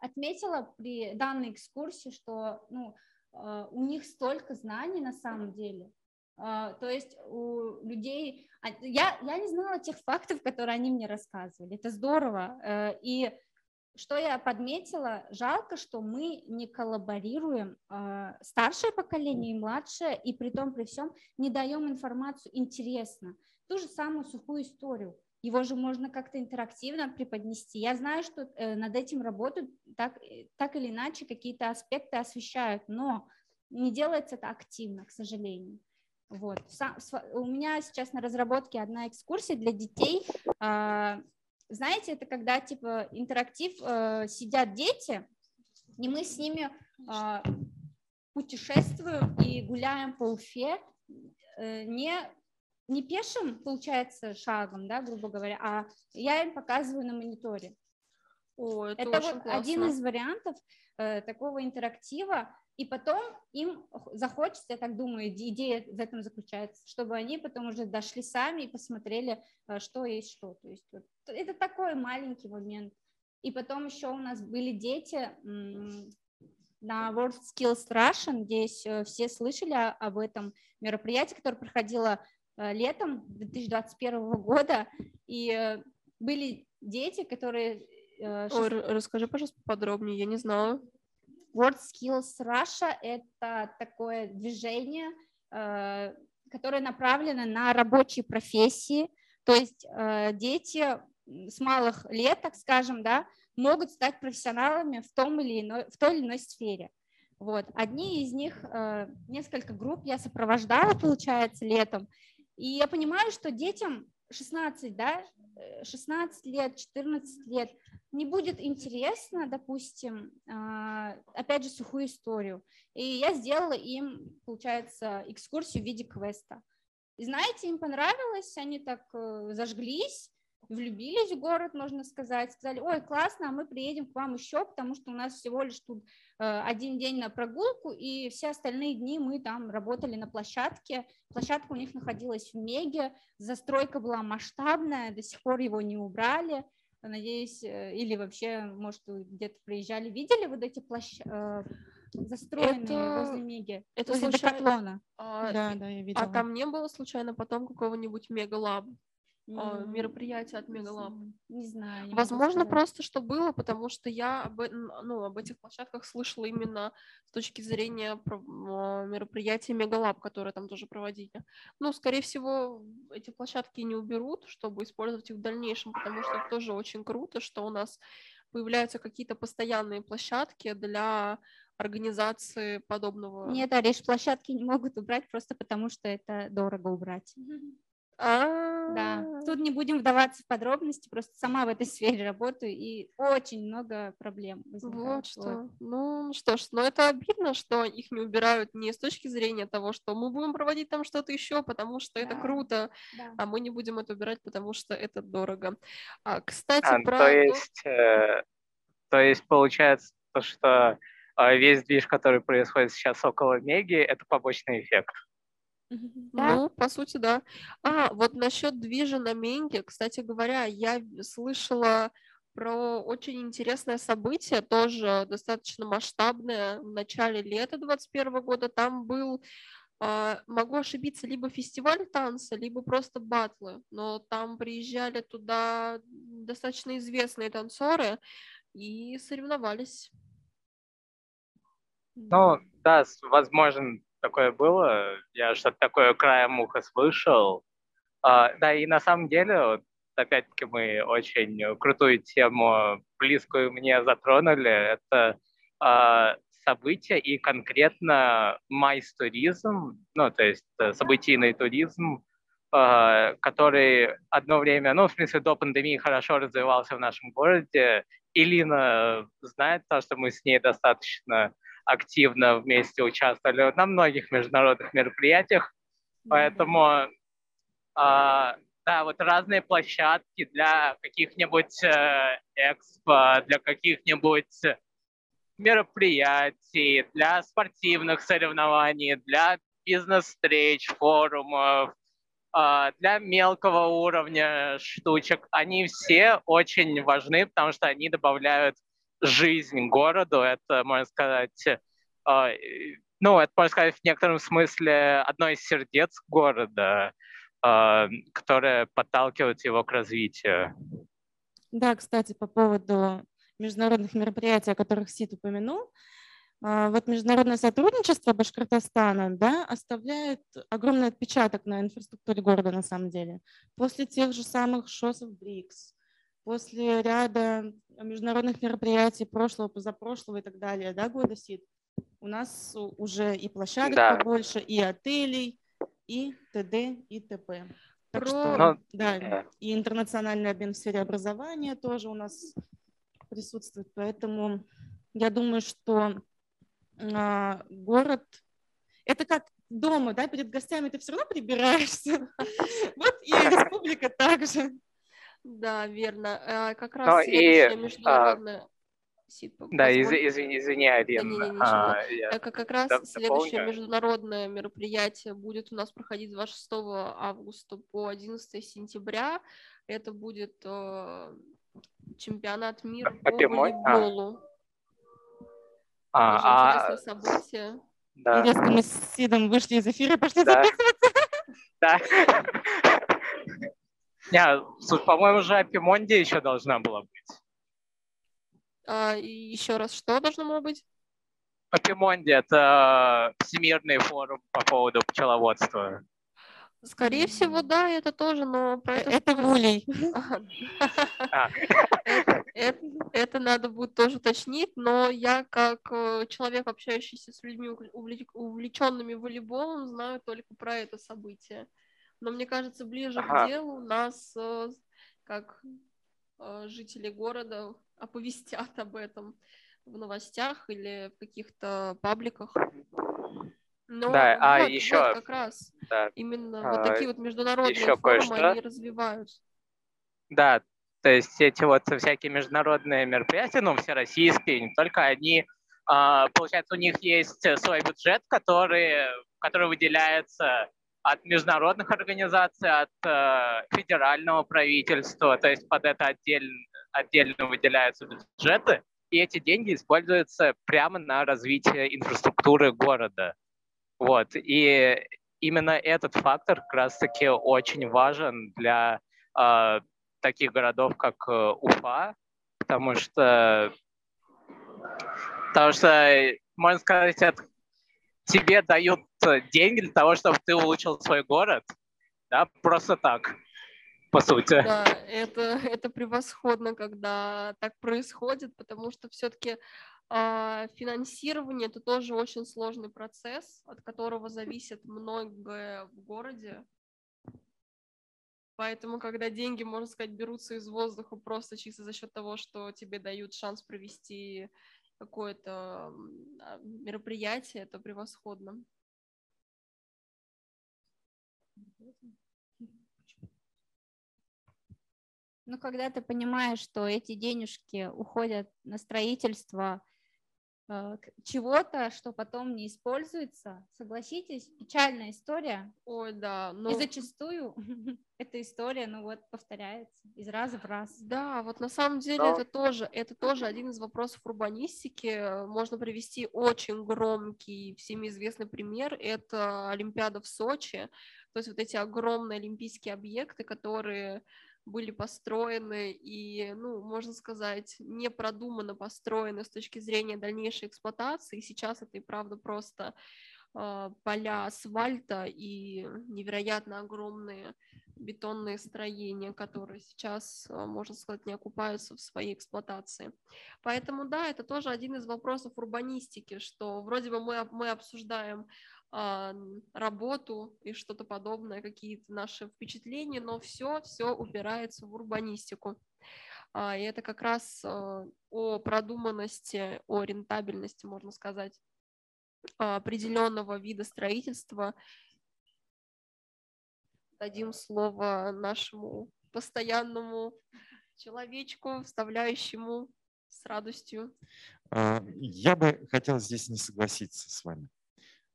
отметила при данной экскурсии, что ну, э, у них столько знаний на самом деле. Э, то есть у людей... А, я, я не знала тех фактов, которые они мне рассказывали. Это здорово. Э, и что я подметила, жалко, что мы не коллаборируем, старшее поколение и младшее, и при том, при всем не даем информацию интересно. Ту же самую сухую историю его же можно как-то интерактивно преподнести. Я знаю, что э, над этим работают, так, э, так или иначе какие-то аспекты освещают, но не делается это активно, к сожалению. Вот. У меня сейчас на разработке одна экскурсия для детей. А, знаете, это когда типа интерактив, э, сидят дети, и мы с ними а, путешествуем и гуляем по Уфе, не не пешим, получается, шагом, да, грубо говоря, а я им показываю на мониторе.
О, это
это вот
классно.
один из вариантов э, такого интерактива, и потом им захочется, я так думаю, идея в этом заключается, чтобы они потом уже дошли сами и посмотрели, э, что есть что. То есть вот, это такой маленький момент. И потом еще у нас были дети на World Skills Russian, здесь э, все слышали об этом мероприятии, которое проходило летом 2021 года, и э, были дети, которые...
Э, Ой, расскажи, пожалуйста, подробнее, я не знала.
World Skills Russia — это такое движение, которое направлено на рабочие профессии, то есть дети с малых лет, так скажем, да, могут стать профессионалами в, том или иной, в той или иной сфере. Вот. Одни из них, несколько групп я сопровождала, получается, летом, и я понимаю, что детям 16, да, 16 э, лет, 14 лет не будет интересно, допустим, а, опять же, сухую историю. И я сделала им, получается, экскурсию в виде квеста. И знаете, им понравилось, они так э, зажглись, влюбились в город, можно сказать, сказали, ой, классно, а мы приедем к вам еще, потому что у нас всего лишь тут э, один день на прогулку, и все остальные дни мы там работали на площадке. Площадка у них находилась в Меге, застройка была масштабная, до сих пор его не убрали. Надеюсь, э, или вообще, может, где-то приезжали, видели вот эти площ... Э, застроенные это... возле Меги,
это
возле
случайно...
Декатлона.
А, да, да, я видела. А там не было случайно потом какого-нибудь мегалаба? Mm мероприятия от Мегалаб.
Не знаю. Не
Возможно, просто что было, потому что я об, ну, об этих площадках слышала именно с точки зрения а, мероприятия Мегалаб, которые там тоже проводили. Ну, скорее всего, эти площадки не уберут, чтобы использовать их в дальнейшем, потому что это тоже очень круто, что у нас появляются какие-то постоянные площадки для организации подобного.
Нет, Ариш, площадки не могут убрать просто потому, что это дорого убрать.
А,
Да, тут не будем вдаваться в подробности, просто сама в этой сфере работаю, и очень много проблем возникает.
Вот что. Ну что ж, но это обидно, что их не убирают не с точки зрения того, что мы будем проводить там что-то еще, потому что это круто, а мы не будем это убирать, потому что это дорого. А, кстати,
А,
про...
то есть, э, то есть получается то, что э, весь движ, который происходит сейчас около Меги, это побочный эффект.
Да? Ну, по сути, да. А, вот насчет движа на Менге, кстати говоря, я слышала про очень интересное событие, тоже достаточно масштабное, в начале лета 2021 года. Там был А, могу ошибиться, либо фестиваль танца, либо просто батлы, но там приезжали туда достаточно известные танцоры и соревновались.
Ну, да, возможно, такое было. Я что-то такое краем уха слышал. А, да, и на самом деле, вот, опять-таки, мы очень крутую тему, близкую мне затронули. Это а, события и конкретно майс-туризм, ну, то есть э, событийный туризм, а, который одно время, ну, в смысле, до пандемии хорошо развивался в нашем городе. Илина знает то, что мы с ней достаточно активно вместе участвовали на многих международных мероприятиях, поэтому а, да, вот разные площадки для каких-нибудь э, экспо, для каких-нибудь мероприятий, для спортивных соревнований, для бизнес-встреч, форумов, э, для мелкого уровня штучек. Они все очень важны, потому что они добавляют жизнь городу. Это, можно сказать, э, ну, это, можно сказать, в некотором смысле одно из сердец города, э, которое подталкивает его к развитию.
Да, кстати, по поводу международных мероприятий, о которых Сид упомянул, вот международное сотрудничество Башкортостана да, оставляет огромный отпечаток на инфраструктуре города на самом деле. После тех же самых ШОСов БРИКС, после ряда международных мероприятий прошлого, позапрошлого и так далее, да, года СИД, у нас уже и площадок да. побольше, и отелей, и т.д. и т.п. Так Про... что, Но... да, и интернациональный обмен в сфере образования тоже у нас присутствует. Поэтому я думаю, что а, город – это как дома, да, перед гостями ты все равно прибираешься. Вот и республика также.
Да, верно. А, как раз Но следующая и, международная... А,
да, из, извини, извини, Арина.
Да, а, я как, как раз да, следующее дополню. международное мероприятие будет у нас проходить с 26 августа по 11 сентября. Это будет э, чемпионат мира по волейболу. А, Очень а, интересное событие.
Да. Резко мы с Сидом вышли из эфира и пошли да. записываться.
Да. Не, по-моему, же Апимонди еще должна была быть.
А, еще раз, что должно было быть?
Апимонди – это всемирный форум по поводу пчеловодства.
Скорее всего, да, это тоже, но
про это... Это Гулей.
Это надо будет тоже уточнить, но я как э, человек, общающийся с людьми, увлеченными волейболом, знаю только про это событие. Но мне кажется, ближе к делу нас, э, как э, жители города, оповестят об этом в новостях или в каких-то пабликах. Но
да, а вот, еще
вот как раз да. именно а, вот такие вот международные еще форумы они развиваются.
Да, то есть эти вот всякие международные мероприятия, ну, все российские, не только они, а, получается, у них есть свой бюджет, который, который выделяется от международных организаций, от э, федерального правительства, то есть под это отдельно, отдельно выделяются бюджеты, и эти деньги используются прямо на развитие инфраструктуры города. Вот. И именно этот фактор как раз-таки очень важен для э, таких городов, как э, Уфа, потому что, потому что, можно сказать, это, тебе дают деньги для того, чтобы ты улучшил свой город, да, просто так, по сути.
Да, это, это превосходно, когда так происходит, потому что все-таки а финансирование это тоже очень сложный процесс, от которого зависит многое в городе. Поэтому, когда деньги, можно сказать, берутся из воздуха просто чисто за счет того, что тебе дают шанс провести какое-то а, мероприятие, это превосходно.
Ну, когда ты понимаешь, что эти денежки уходят на строительство э, чего-то, что потом не используется. Согласитесь, печальная история.
Ой, да.
Но... И зачастую эта история, ну вот, повторяется из раза в раз.
Да, вот на самом деле это тоже, это тоже один из вопросов урбанистики. Можно привести очень громкий, всеми известный пример. Это Олимпиада в Сочи. То есть вот эти огромные олимпийские объекты, которые были построены и, ну, можно сказать, не продуманно построены с точки зрения дальнейшей эксплуатации. Сейчас это и правда просто э, поля асфальта и невероятно огромные бетонные строения, которые сейчас, э, можно сказать, не окупаются в своей эксплуатации. Поэтому, да, это тоже один из вопросов урбанистики, что вроде бы мы, мы обсуждаем а, работу и что-то подобное, какие-то наши впечатления, но все, все упирается в урбанистику. А, и это как раз а, о продуманности, о рентабельности, можно сказать, определенного вида строительства. Дадим слово нашему постоянному человечку, вставляющему с радостью.
Я бы хотел здесь не согласиться с вами.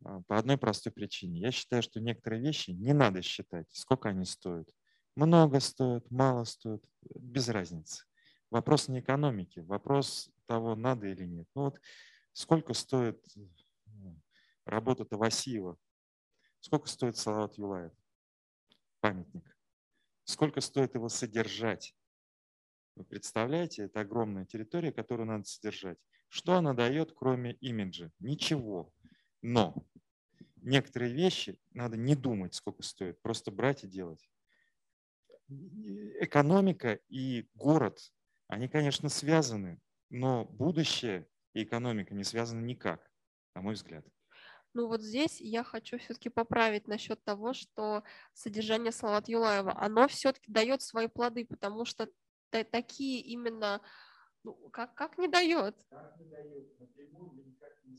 А, по одной простой причине. Я считаю, что некоторые вещи не надо считать, сколько они стоят. Много стоят, мало стоят, без разницы. Вопрос не экономики, вопрос того, надо или нет. Ну вот сколько стоит ну, работа Тавасиева, сколько стоит Салават Юлаев, памятник, сколько стоит его содержать. Вы представляете, это огромная территория, которую надо содержать. Что она дает, кроме имиджа? Ничего. Но некоторые вещи надо не думать, сколько стоит, просто брать и делать. Экономика и город, они, конечно, связаны, но будущее и экономика не связаны никак, на мой взгляд.
Ну вот здесь я хочу все-таки поправить насчет того, что содержание Салават Юлаева, оно все-таки дает свои плоды, потому что такие именно, ну, как, как не дает? Как не дает, напрямую никак не.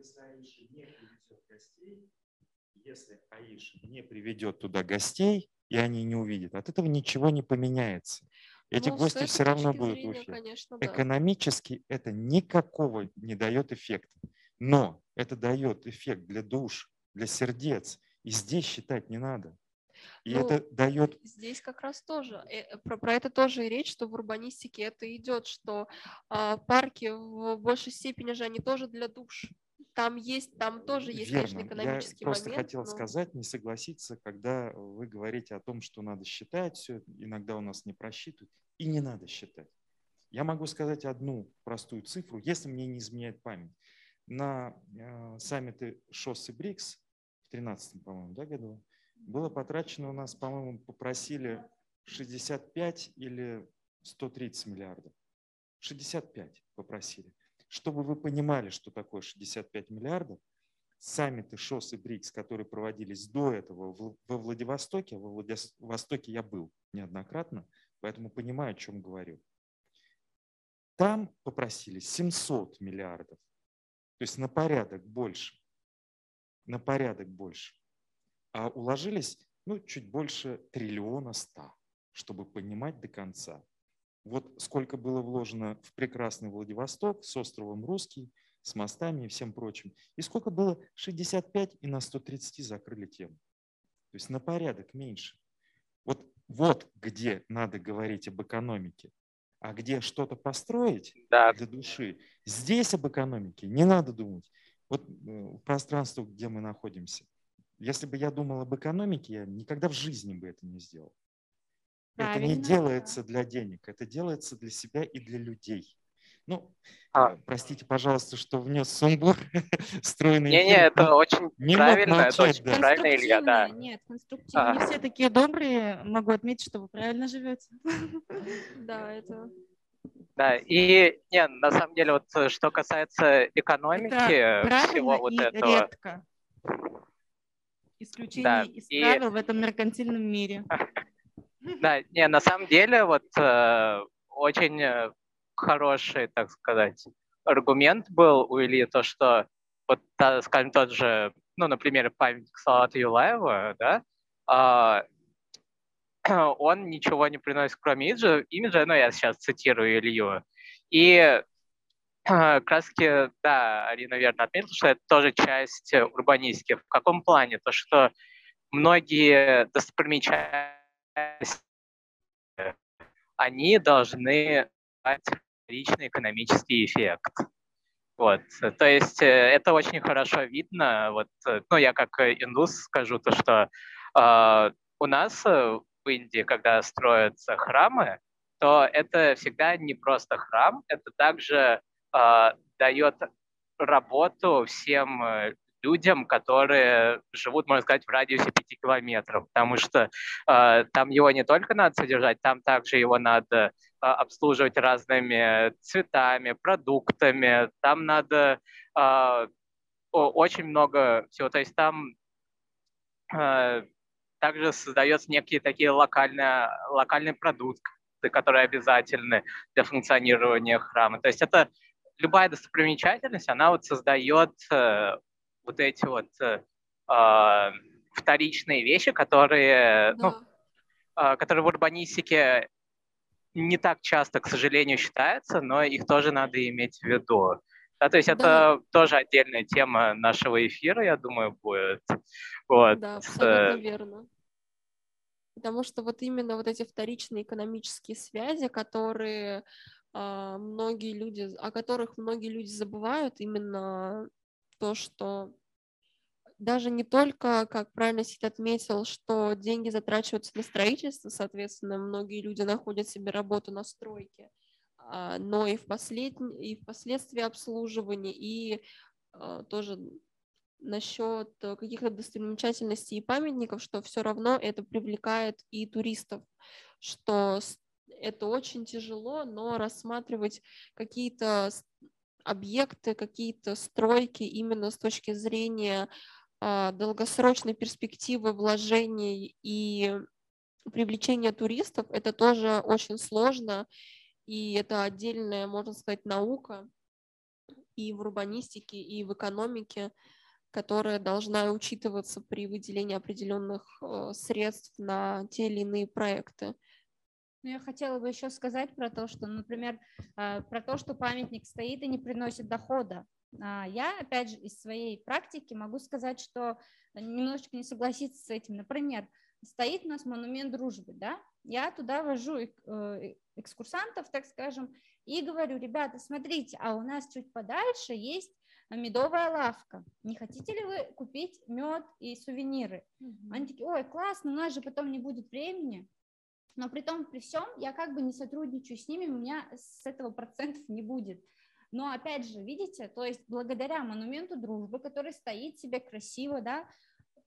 Если Аиша не приведет гостей, если Аиша не приведет туда гостей, и они не увидят, от этого ничего не поменяется. Эти ну, гости все равно будут зрения, в Уфе. Конечно, да. Экономически это никакого не дает эффекта. Но это дает эффект для душ, для сердец. И здесь считать не надо. И ну, это дает...
Здесь как раз тоже, э, про, про это тоже и речь, что в урбанистике это идет, что а, парки в большей степени же они тоже для душ там есть, там тоже есть, Верно. конечно, экономический
Я просто
момент.
хотел но... сказать, не согласиться, когда вы говорите о том, что надо считать все, иногда у нас не просчитывают, и не надо считать. Я могу сказать одну простую цифру, если мне не изменяет память. На э, саммите ШОС и БРИКС в 2013, по-моему, да, году было потрачено у нас, по-моему, попросили 65 или 130 миллиардов. 65 попросили. Чтобы вы понимали, что такое 65 миллиардов, саммиты ШОС и БРИКС, которые проводились до этого во Владивостоке, во Владивостоке я был неоднократно, поэтому понимаю, о чем говорю. Там попросили 700 миллиардов, то есть на порядок больше, на порядок больше. А уложились ну, чуть больше триллиона ста, чтобы понимать до конца. Вот сколько было вложено в прекрасный Владивосток с островом Русский, с мостами и всем прочим. И сколько было 65 и на 130 закрыли тему. То есть на порядок меньше. Вот, вот где надо говорить об экономике. А где что-то построить да. для души, здесь об экономике не надо думать. Вот э, пространство, где мы находимся. Если бы я думал об экономике, я никогда в жизни бы это не сделал. Правильно. Это не делается для денег, это делается для себя и для людей. Ну, а. Простите, пожалуйста, что внес сумбур стройный.
Не-не, это очень не правильно, молчать, это очень да. правильно, Илья, да.
Нет, конструктивно. А. Не все такие добрые, могу отметить, что вы правильно живете.
Да, это...
Да, и не, на самом деле, вот э, что касается экономики, это всего вот этого. Редко.
Исключение да, из правил и... в этом меркантильном мире.
Да, не, на самом деле вот э, очень э, хороший, так сказать, аргумент был у Ильи, то, что вот, та, скажем, тот же, ну, например, памятник Салата Юлаева, да, э, он ничего не приносит, кроме имиджа, имиджа, ну, я сейчас цитирую Илью, и раз да, Арина верно отметила, что это тоже часть урбанистики. В каком плане? То, что многие достопримечательности, они должны дать личный экономический эффект. Вот, то есть э, это очень хорошо видно. Вот, э, ну, я как индус скажу то, что э, у нас в Индии, когда строятся храмы, то это всегда не просто храм, это также э, дает работу всем людям, которые живут, можно сказать, в радиусе 5 километров, потому что э, там его не только надо содержать, там также его надо э, обслуживать разными цветами, продуктами, там надо э, очень много всего, то есть там э, также создается некие такие локальные, локальные продукты, которые обязательны для функционирования храма. То есть это любая достопримечательность, она вот создает э, вот эти вот э, а, вторичные вещи, которые, ну, да. ну, э, которые в урбанистике не так часто, к сожалению, считаются, но их тоже надо иметь в виду. Да, то есть да. это тоже отдельная тема нашего эфира, я думаю, будет.
Вот. Да, абсолютно верно. Потому что вот именно вот эти вторичные экономические связи, которые э, многие люди, о которых многие люди забывают, именно то, что даже не только, как правильно Сид отметил, что деньги затрачиваются на строительство, соответственно, многие люди находят себе работу на стройке, а, но и, впослед... и впоследствии обслуживания, и а, тоже насчет каких-то достопримечательностей и памятников, что все равно это привлекает и туристов, что это очень тяжело, но рассматривать какие-то объекты, какие-то стройки именно с точки зрения а, долгосрочной перспективы вложений и привлечения туристов, это тоже очень сложно, и это отдельная, можно сказать, наука и в урбанистике, и в экономике, которая должна учитываться при выделении определенных э, средств на те или иные проекты.
Ну, я хотела бы еще сказать про то, что, например, э, про то, что памятник стоит и не приносит дохода. А, я, опять же, из своей практики могу сказать, что немножечко не согласиться с этим. Например, стоит у нас монумент дружбы, да, я туда вожу э, экскурсантов, так скажем, и говорю, ребята, смотрите, а у нас чуть подальше есть медовая лавка. Не хотите ли вы купить мед и сувениры? Mm-hmm. Они такие, ой, классно, у нас же потом не будет времени. Но при том, при всем, я как бы не сотрудничаю с ними, у меня с этого процентов не будет. Но опять же, видите, то есть благодаря монументу дружбы, который стоит себе красиво, да,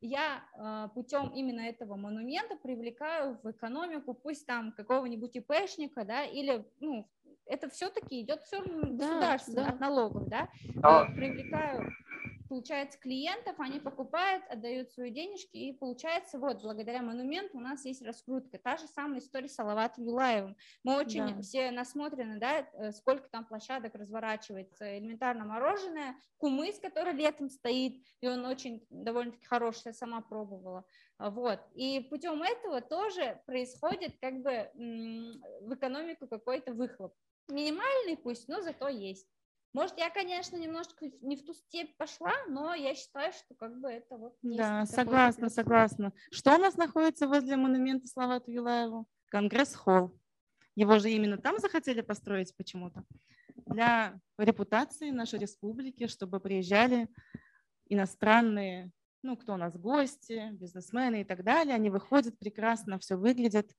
я э, путем именно этого монумента привлекаю в экономику, пусть там какого-нибудь ИПшника, да, или, ну, это все-таки идет все государство да, да. от налогов, да, э, привлекаю получается, клиентов, они покупают, отдают свои денежки, и получается, вот, благодаря монументу у нас есть раскрутка. Та же самая история с Салаватом Юлаевым. Мы очень да. все насмотрены, да, э, сколько там площадок разворачивается. Элементарно мороженое, кумыс, который летом стоит, и он очень довольно-таки хороший, я сама пробовала. Вот. И путем этого тоже происходит как бы в экономику какой-то выхлоп. Минимальный пусть, но зато есть. Может, я, конечно, немножко не в ту степь пошла, но я считаю, что как бы это вот...
Да, согласна, согласна. Что у нас находится возле монумента Салавату Юлаеву? Конгресс-холл. Его же именно там захотели построить почему-то. Для репутации нашей республики, чтобы приезжали иностранные, ну, кто у нас, гости, бизнесмены и так далее. Они выходят прекрасно, все выглядит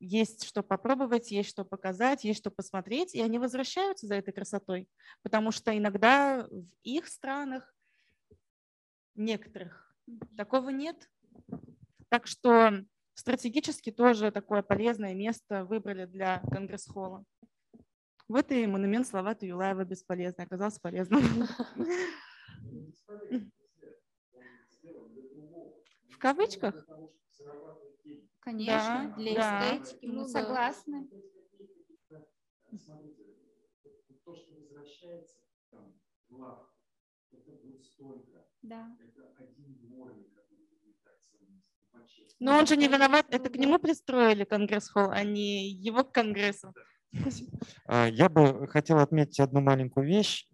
есть что попробовать, есть что показать, есть что посмотреть, и они возвращаются за этой красотой, потому что иногда в их странах некоторых такого нет. Так что стратегически тоже такое полезное место выбрали для Конгресс-холла. Вот и монумент Салавата Юлаева бесполезный, оказался полезным. В кавычках?
Конечно, да, для да. эстетики мы ну, согласны.
То, что возвращается там, в лав, это будет столько.
Да.
Это один дворник,
но он же не виноват, это к нему пристроили Конгресс-холл, а не его к Конгрессу.
А, я бы хотел отметить одну маленькую вещь.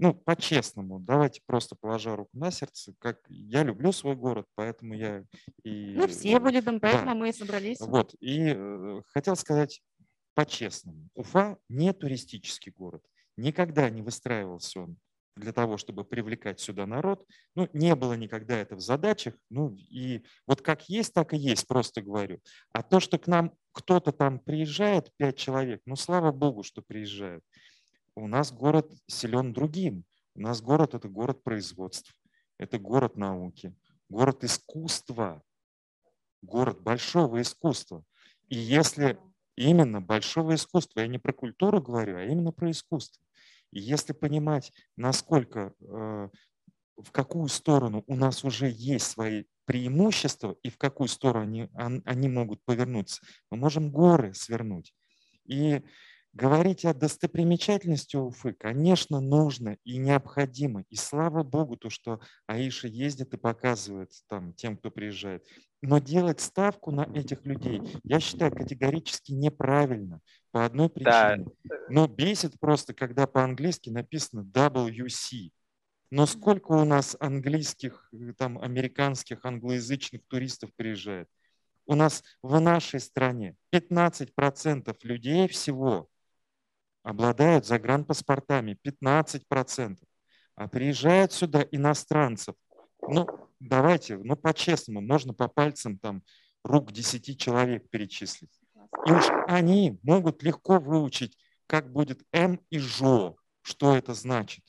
Ну, по-честному, давайте просто положа руку на сердце, как я люблю свой город, поэтому я и...
Ну, все были там, поэтому да. мы и собрались.
Вот, и э, хотел сказать по-честному, Уфа не туристический город, никогда не выстраивался он для того, чтобы привлекать сюда народ. Ну, не было никогда это в задачах. Ну, и вот как есть, так и есть, просто говорю. А то, что к нам кто-то там приезжает, пять человек, ну, слава богу, что приезжают. У нас город силен другим. У нас город – это город производств, это город науки, город искусства, город большого искусства. И если именно большого искусства, я не про культуру говорю, а именно про искусство. И если понимать, насколько, э, в какую сторону у нас уже есть свои преимущества и в какую сторону они, они могут повернуться, мы можем горы свернуть. И Говорить о достопримечательности Уфы, конечно, нужно и необходимо. И слава Богу, то, что Аиша ездит и показывает там тем, кто приезжает. Но делать ставку на этих людей, я считаю, категорически неправильно по одной причине. Да. Но бесит просто, когда по-английски написано WC. Но сколько у нас английских, э, там, американских, англоязычных туристов приезжает? У нас в нашей стране 15% людей всего обладают загранпаспортами 15%, а приезжают сюда иностранцев. Ну, давайте, ну, по-честному, можно по пальцам там рук 10 человек перечислить. И уж они могут легко выучить, как будет М и ЖО, что это значит.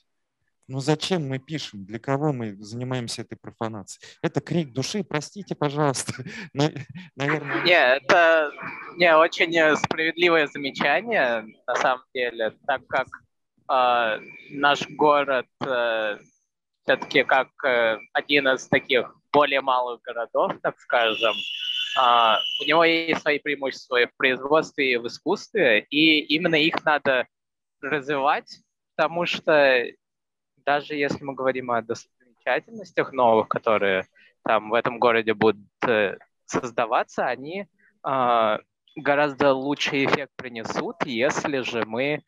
Ну зачем мы пишем? Для кого мы занимаемся этой профанацией? Это крик души, простите, пожалуйста. Но, наверное...
Не, это не, очень справедливое замечание, на самом деле, так как э, наш город э, все-таки как э, один из таких более малых городов, так скажем, э, у него есть свои преимущества и в производстве, и в искусстве, и именно их надо развивать, потому что даже если мы говорим о достопримечательностях новых, которые там в этом городе будут э, создаваться, они э, гораздо лучший эффект принесут, если же мы, э,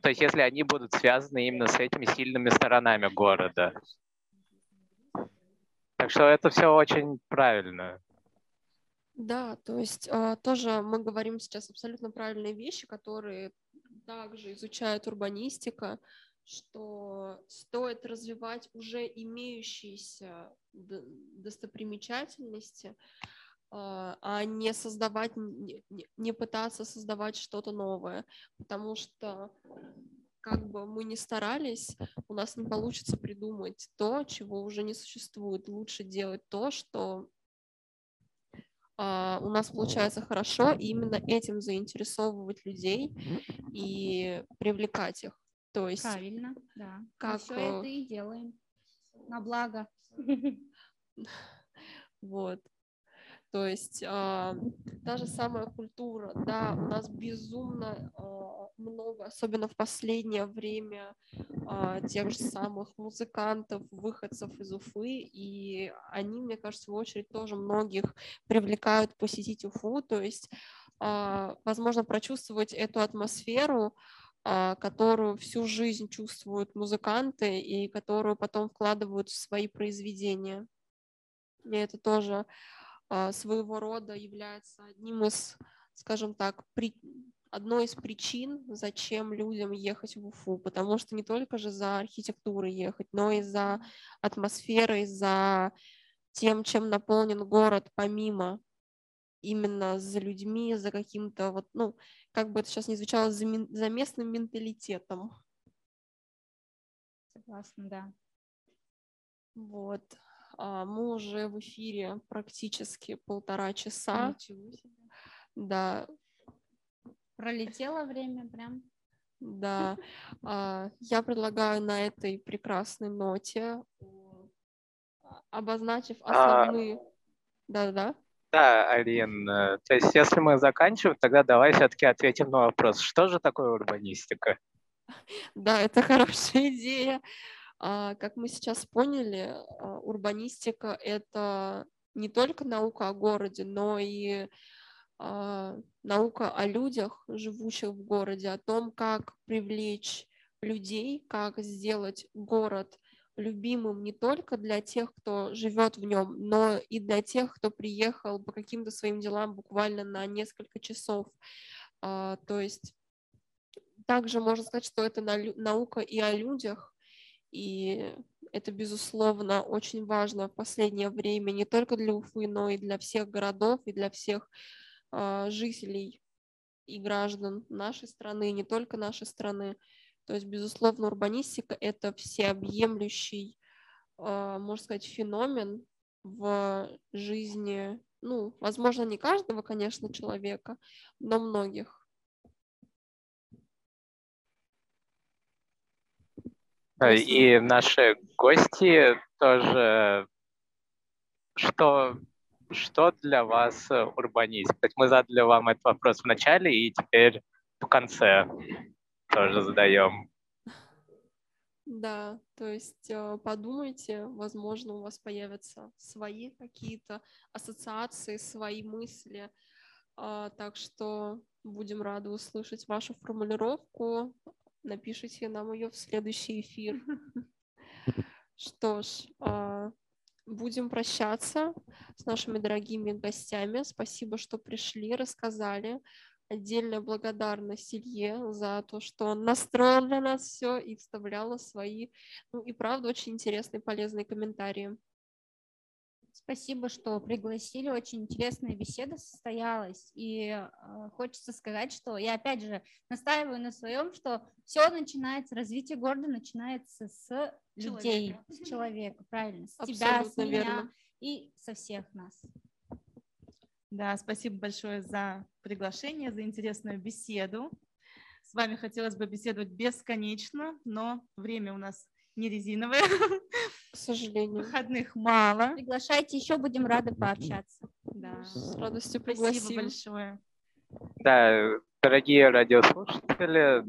то есть если они будут связаны именно с этими сильными сторонами города. Так что это все очень правильно.
Да, то есть э, тоже мы говорим сейчас абсолютно правильные вещи, которые также изучает урбанистика, что стоит развивать уже имеющиеся достопримечательности, а, а не создавать, не пытаться создавать что-то новое, потому что как бы мы ни старались, у нас не получится придумать то, чего уже не существует. Лучше делать то, что Uh, у нас получается хорошо, и именно этим заинтересовывать людей и привлекать их. То есть...
Правильно, да. Как... Все это и делаем на благо.
Вот. То есть э, та же самая культура, да, у нас безумно э, много, особенно в последнее время, э, тех же самых музыкантов, выходцев из Уфы, и они, мне кажется, в очередь тоже многих привлекают посетить Уфу, то есть, э, возможно, прочувствовать эту атмосферу, а, которую всю жизнь чувствуют музыканты и которую потом вкладывают в свои произведения. И это тоже а, своего рода является одним из, скажем так, при... одной из причин, зачем людям ехать в Уфу, потому что не только же за архитектурой ехать, но и за атмосферой, за тем, чем наполнен город, помимо именно за людьми, за каким-то вот, ну, как бы это сейчас не звучало, за, за местным менталитетом.
Согласна, да.
Вот. А, мы уже в эфире практически полтора часа.
Ничего себе.
Да.
Пролетело время прям.
Да. А, я предлагаю на этой прекрасной ноте, обозначив а, основные... Да-да.
Да, Алин, э, то есть если мы заканчиваем, тогда давай все-таки ответим на вопрос, что же такое урбанистика?
Да, это хорошая идея. А, как мы сейчас поняли, а, урбанистика — это не только наука о городе, но и а, наука о людях, живущих в городе, о том, как привлечь людей, как сделать город любимым не только для тех, кто живет в нем, но и для тех, кто приехал по каким-то своим делам буквально на несколько часов. А, то есть также можно сказать, что это наука и о людях, и это, безусловно, очень важно в последнее время не только для Уфы, но и для всех городов, и для всех э, жителей и граждан нашей страны, не только нашей страны. То есть, безусловно, урбанистика – это всеобъемлющий, э, можно сказать, феномен в жизни, ну, возможно, не каждого, конечно, человека, но многих.
И наши гости тоже, что, что для вас есть мы задали вам этот вопрос в начале и теперь в конце тоже задаем.
Да, то есть э, подумайте, возможно, у вас появятся свои какие-то ассоциации, свои мысли. А, так что будем рады услышать вашу формулировку напишите нам ее в следующий эфир. Что ж, а, будем прощаться с нашими дорогими гостями. Спасибо, что пришли, рассказали. Отдельная благодарность Илье за то, что он настроил для нас все и вставляла свои, ну и правда, очень интересные, полезные комментарии.
Спасибо, что пригласили. Очень интересная беседа состоялась. И э, хочется сказать, что я опять же настаиваю на своем, что все начинается, развитие города начинается с людей, человека. с человека, правильно, с Абсолютно тебя, с меня верно. и со всех нас.
Да, спасибо большое за приглашение, за интересную беседу. С вами хотелось бы беседовать бесконечно, но время у нас не резиновые.
К сожалению.
Выходных мало.
Приглашайте еще, будем рады пообщаться.
Да. С радостью пригласим.
Спасибо большое.
Да, дорогие радиослушатели,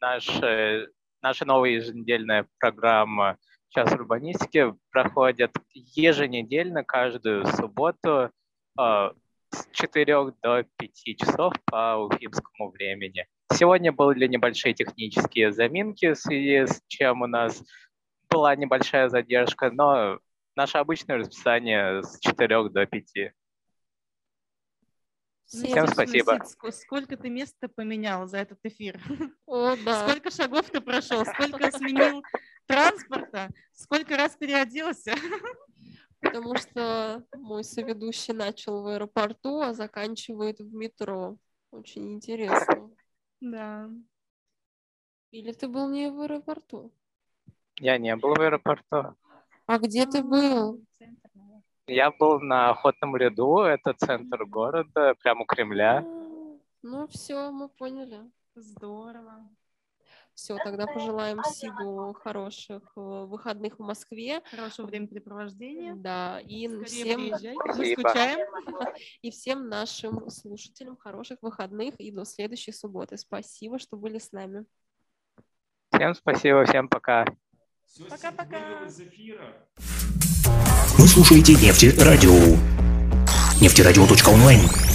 наша, наша новая еженедельная программа «Час урбанистики» проходит еженедельно, каждую субботу э, с 4 до 5 часов по уфимскому времени. Сегодня были небольшие технические заминки, в связи с чем у нас была небольшая задержка, но наше обычное расписание с 4 до 5.
Ну, Всем спасибо. Сколько ты мест поменял за этот эфир?
О, да.
Сколько шагов ты прошел? Сколько сменил транспорта? Сколько раз переоделся?
Потому что мой соведущий начал в аэропорту, а заканчивает в метро. Очень интересно.
Да.
Или ты был не в аэропорту?
Я не был в аэропорту.
А где ты был?
Я был на Охотном ряду, это центр города, прямо у Кремля. А,
ну все, мы поняли.
Здорово.
Все, тогда пожелаем Сиду хороших э, выходных в Москве.
Хорошего времяпрепровождения.
Да, и
Скорее
всем...
Мы скучаем.
И всем нашим слушателям хороших выходных и до следующей субботы. Спасибо, что были с нами.
Всем спасибо, всем пока.
Пока-пока.
Вы слушаете Нефти Радио. Нефтерадио.онлайн.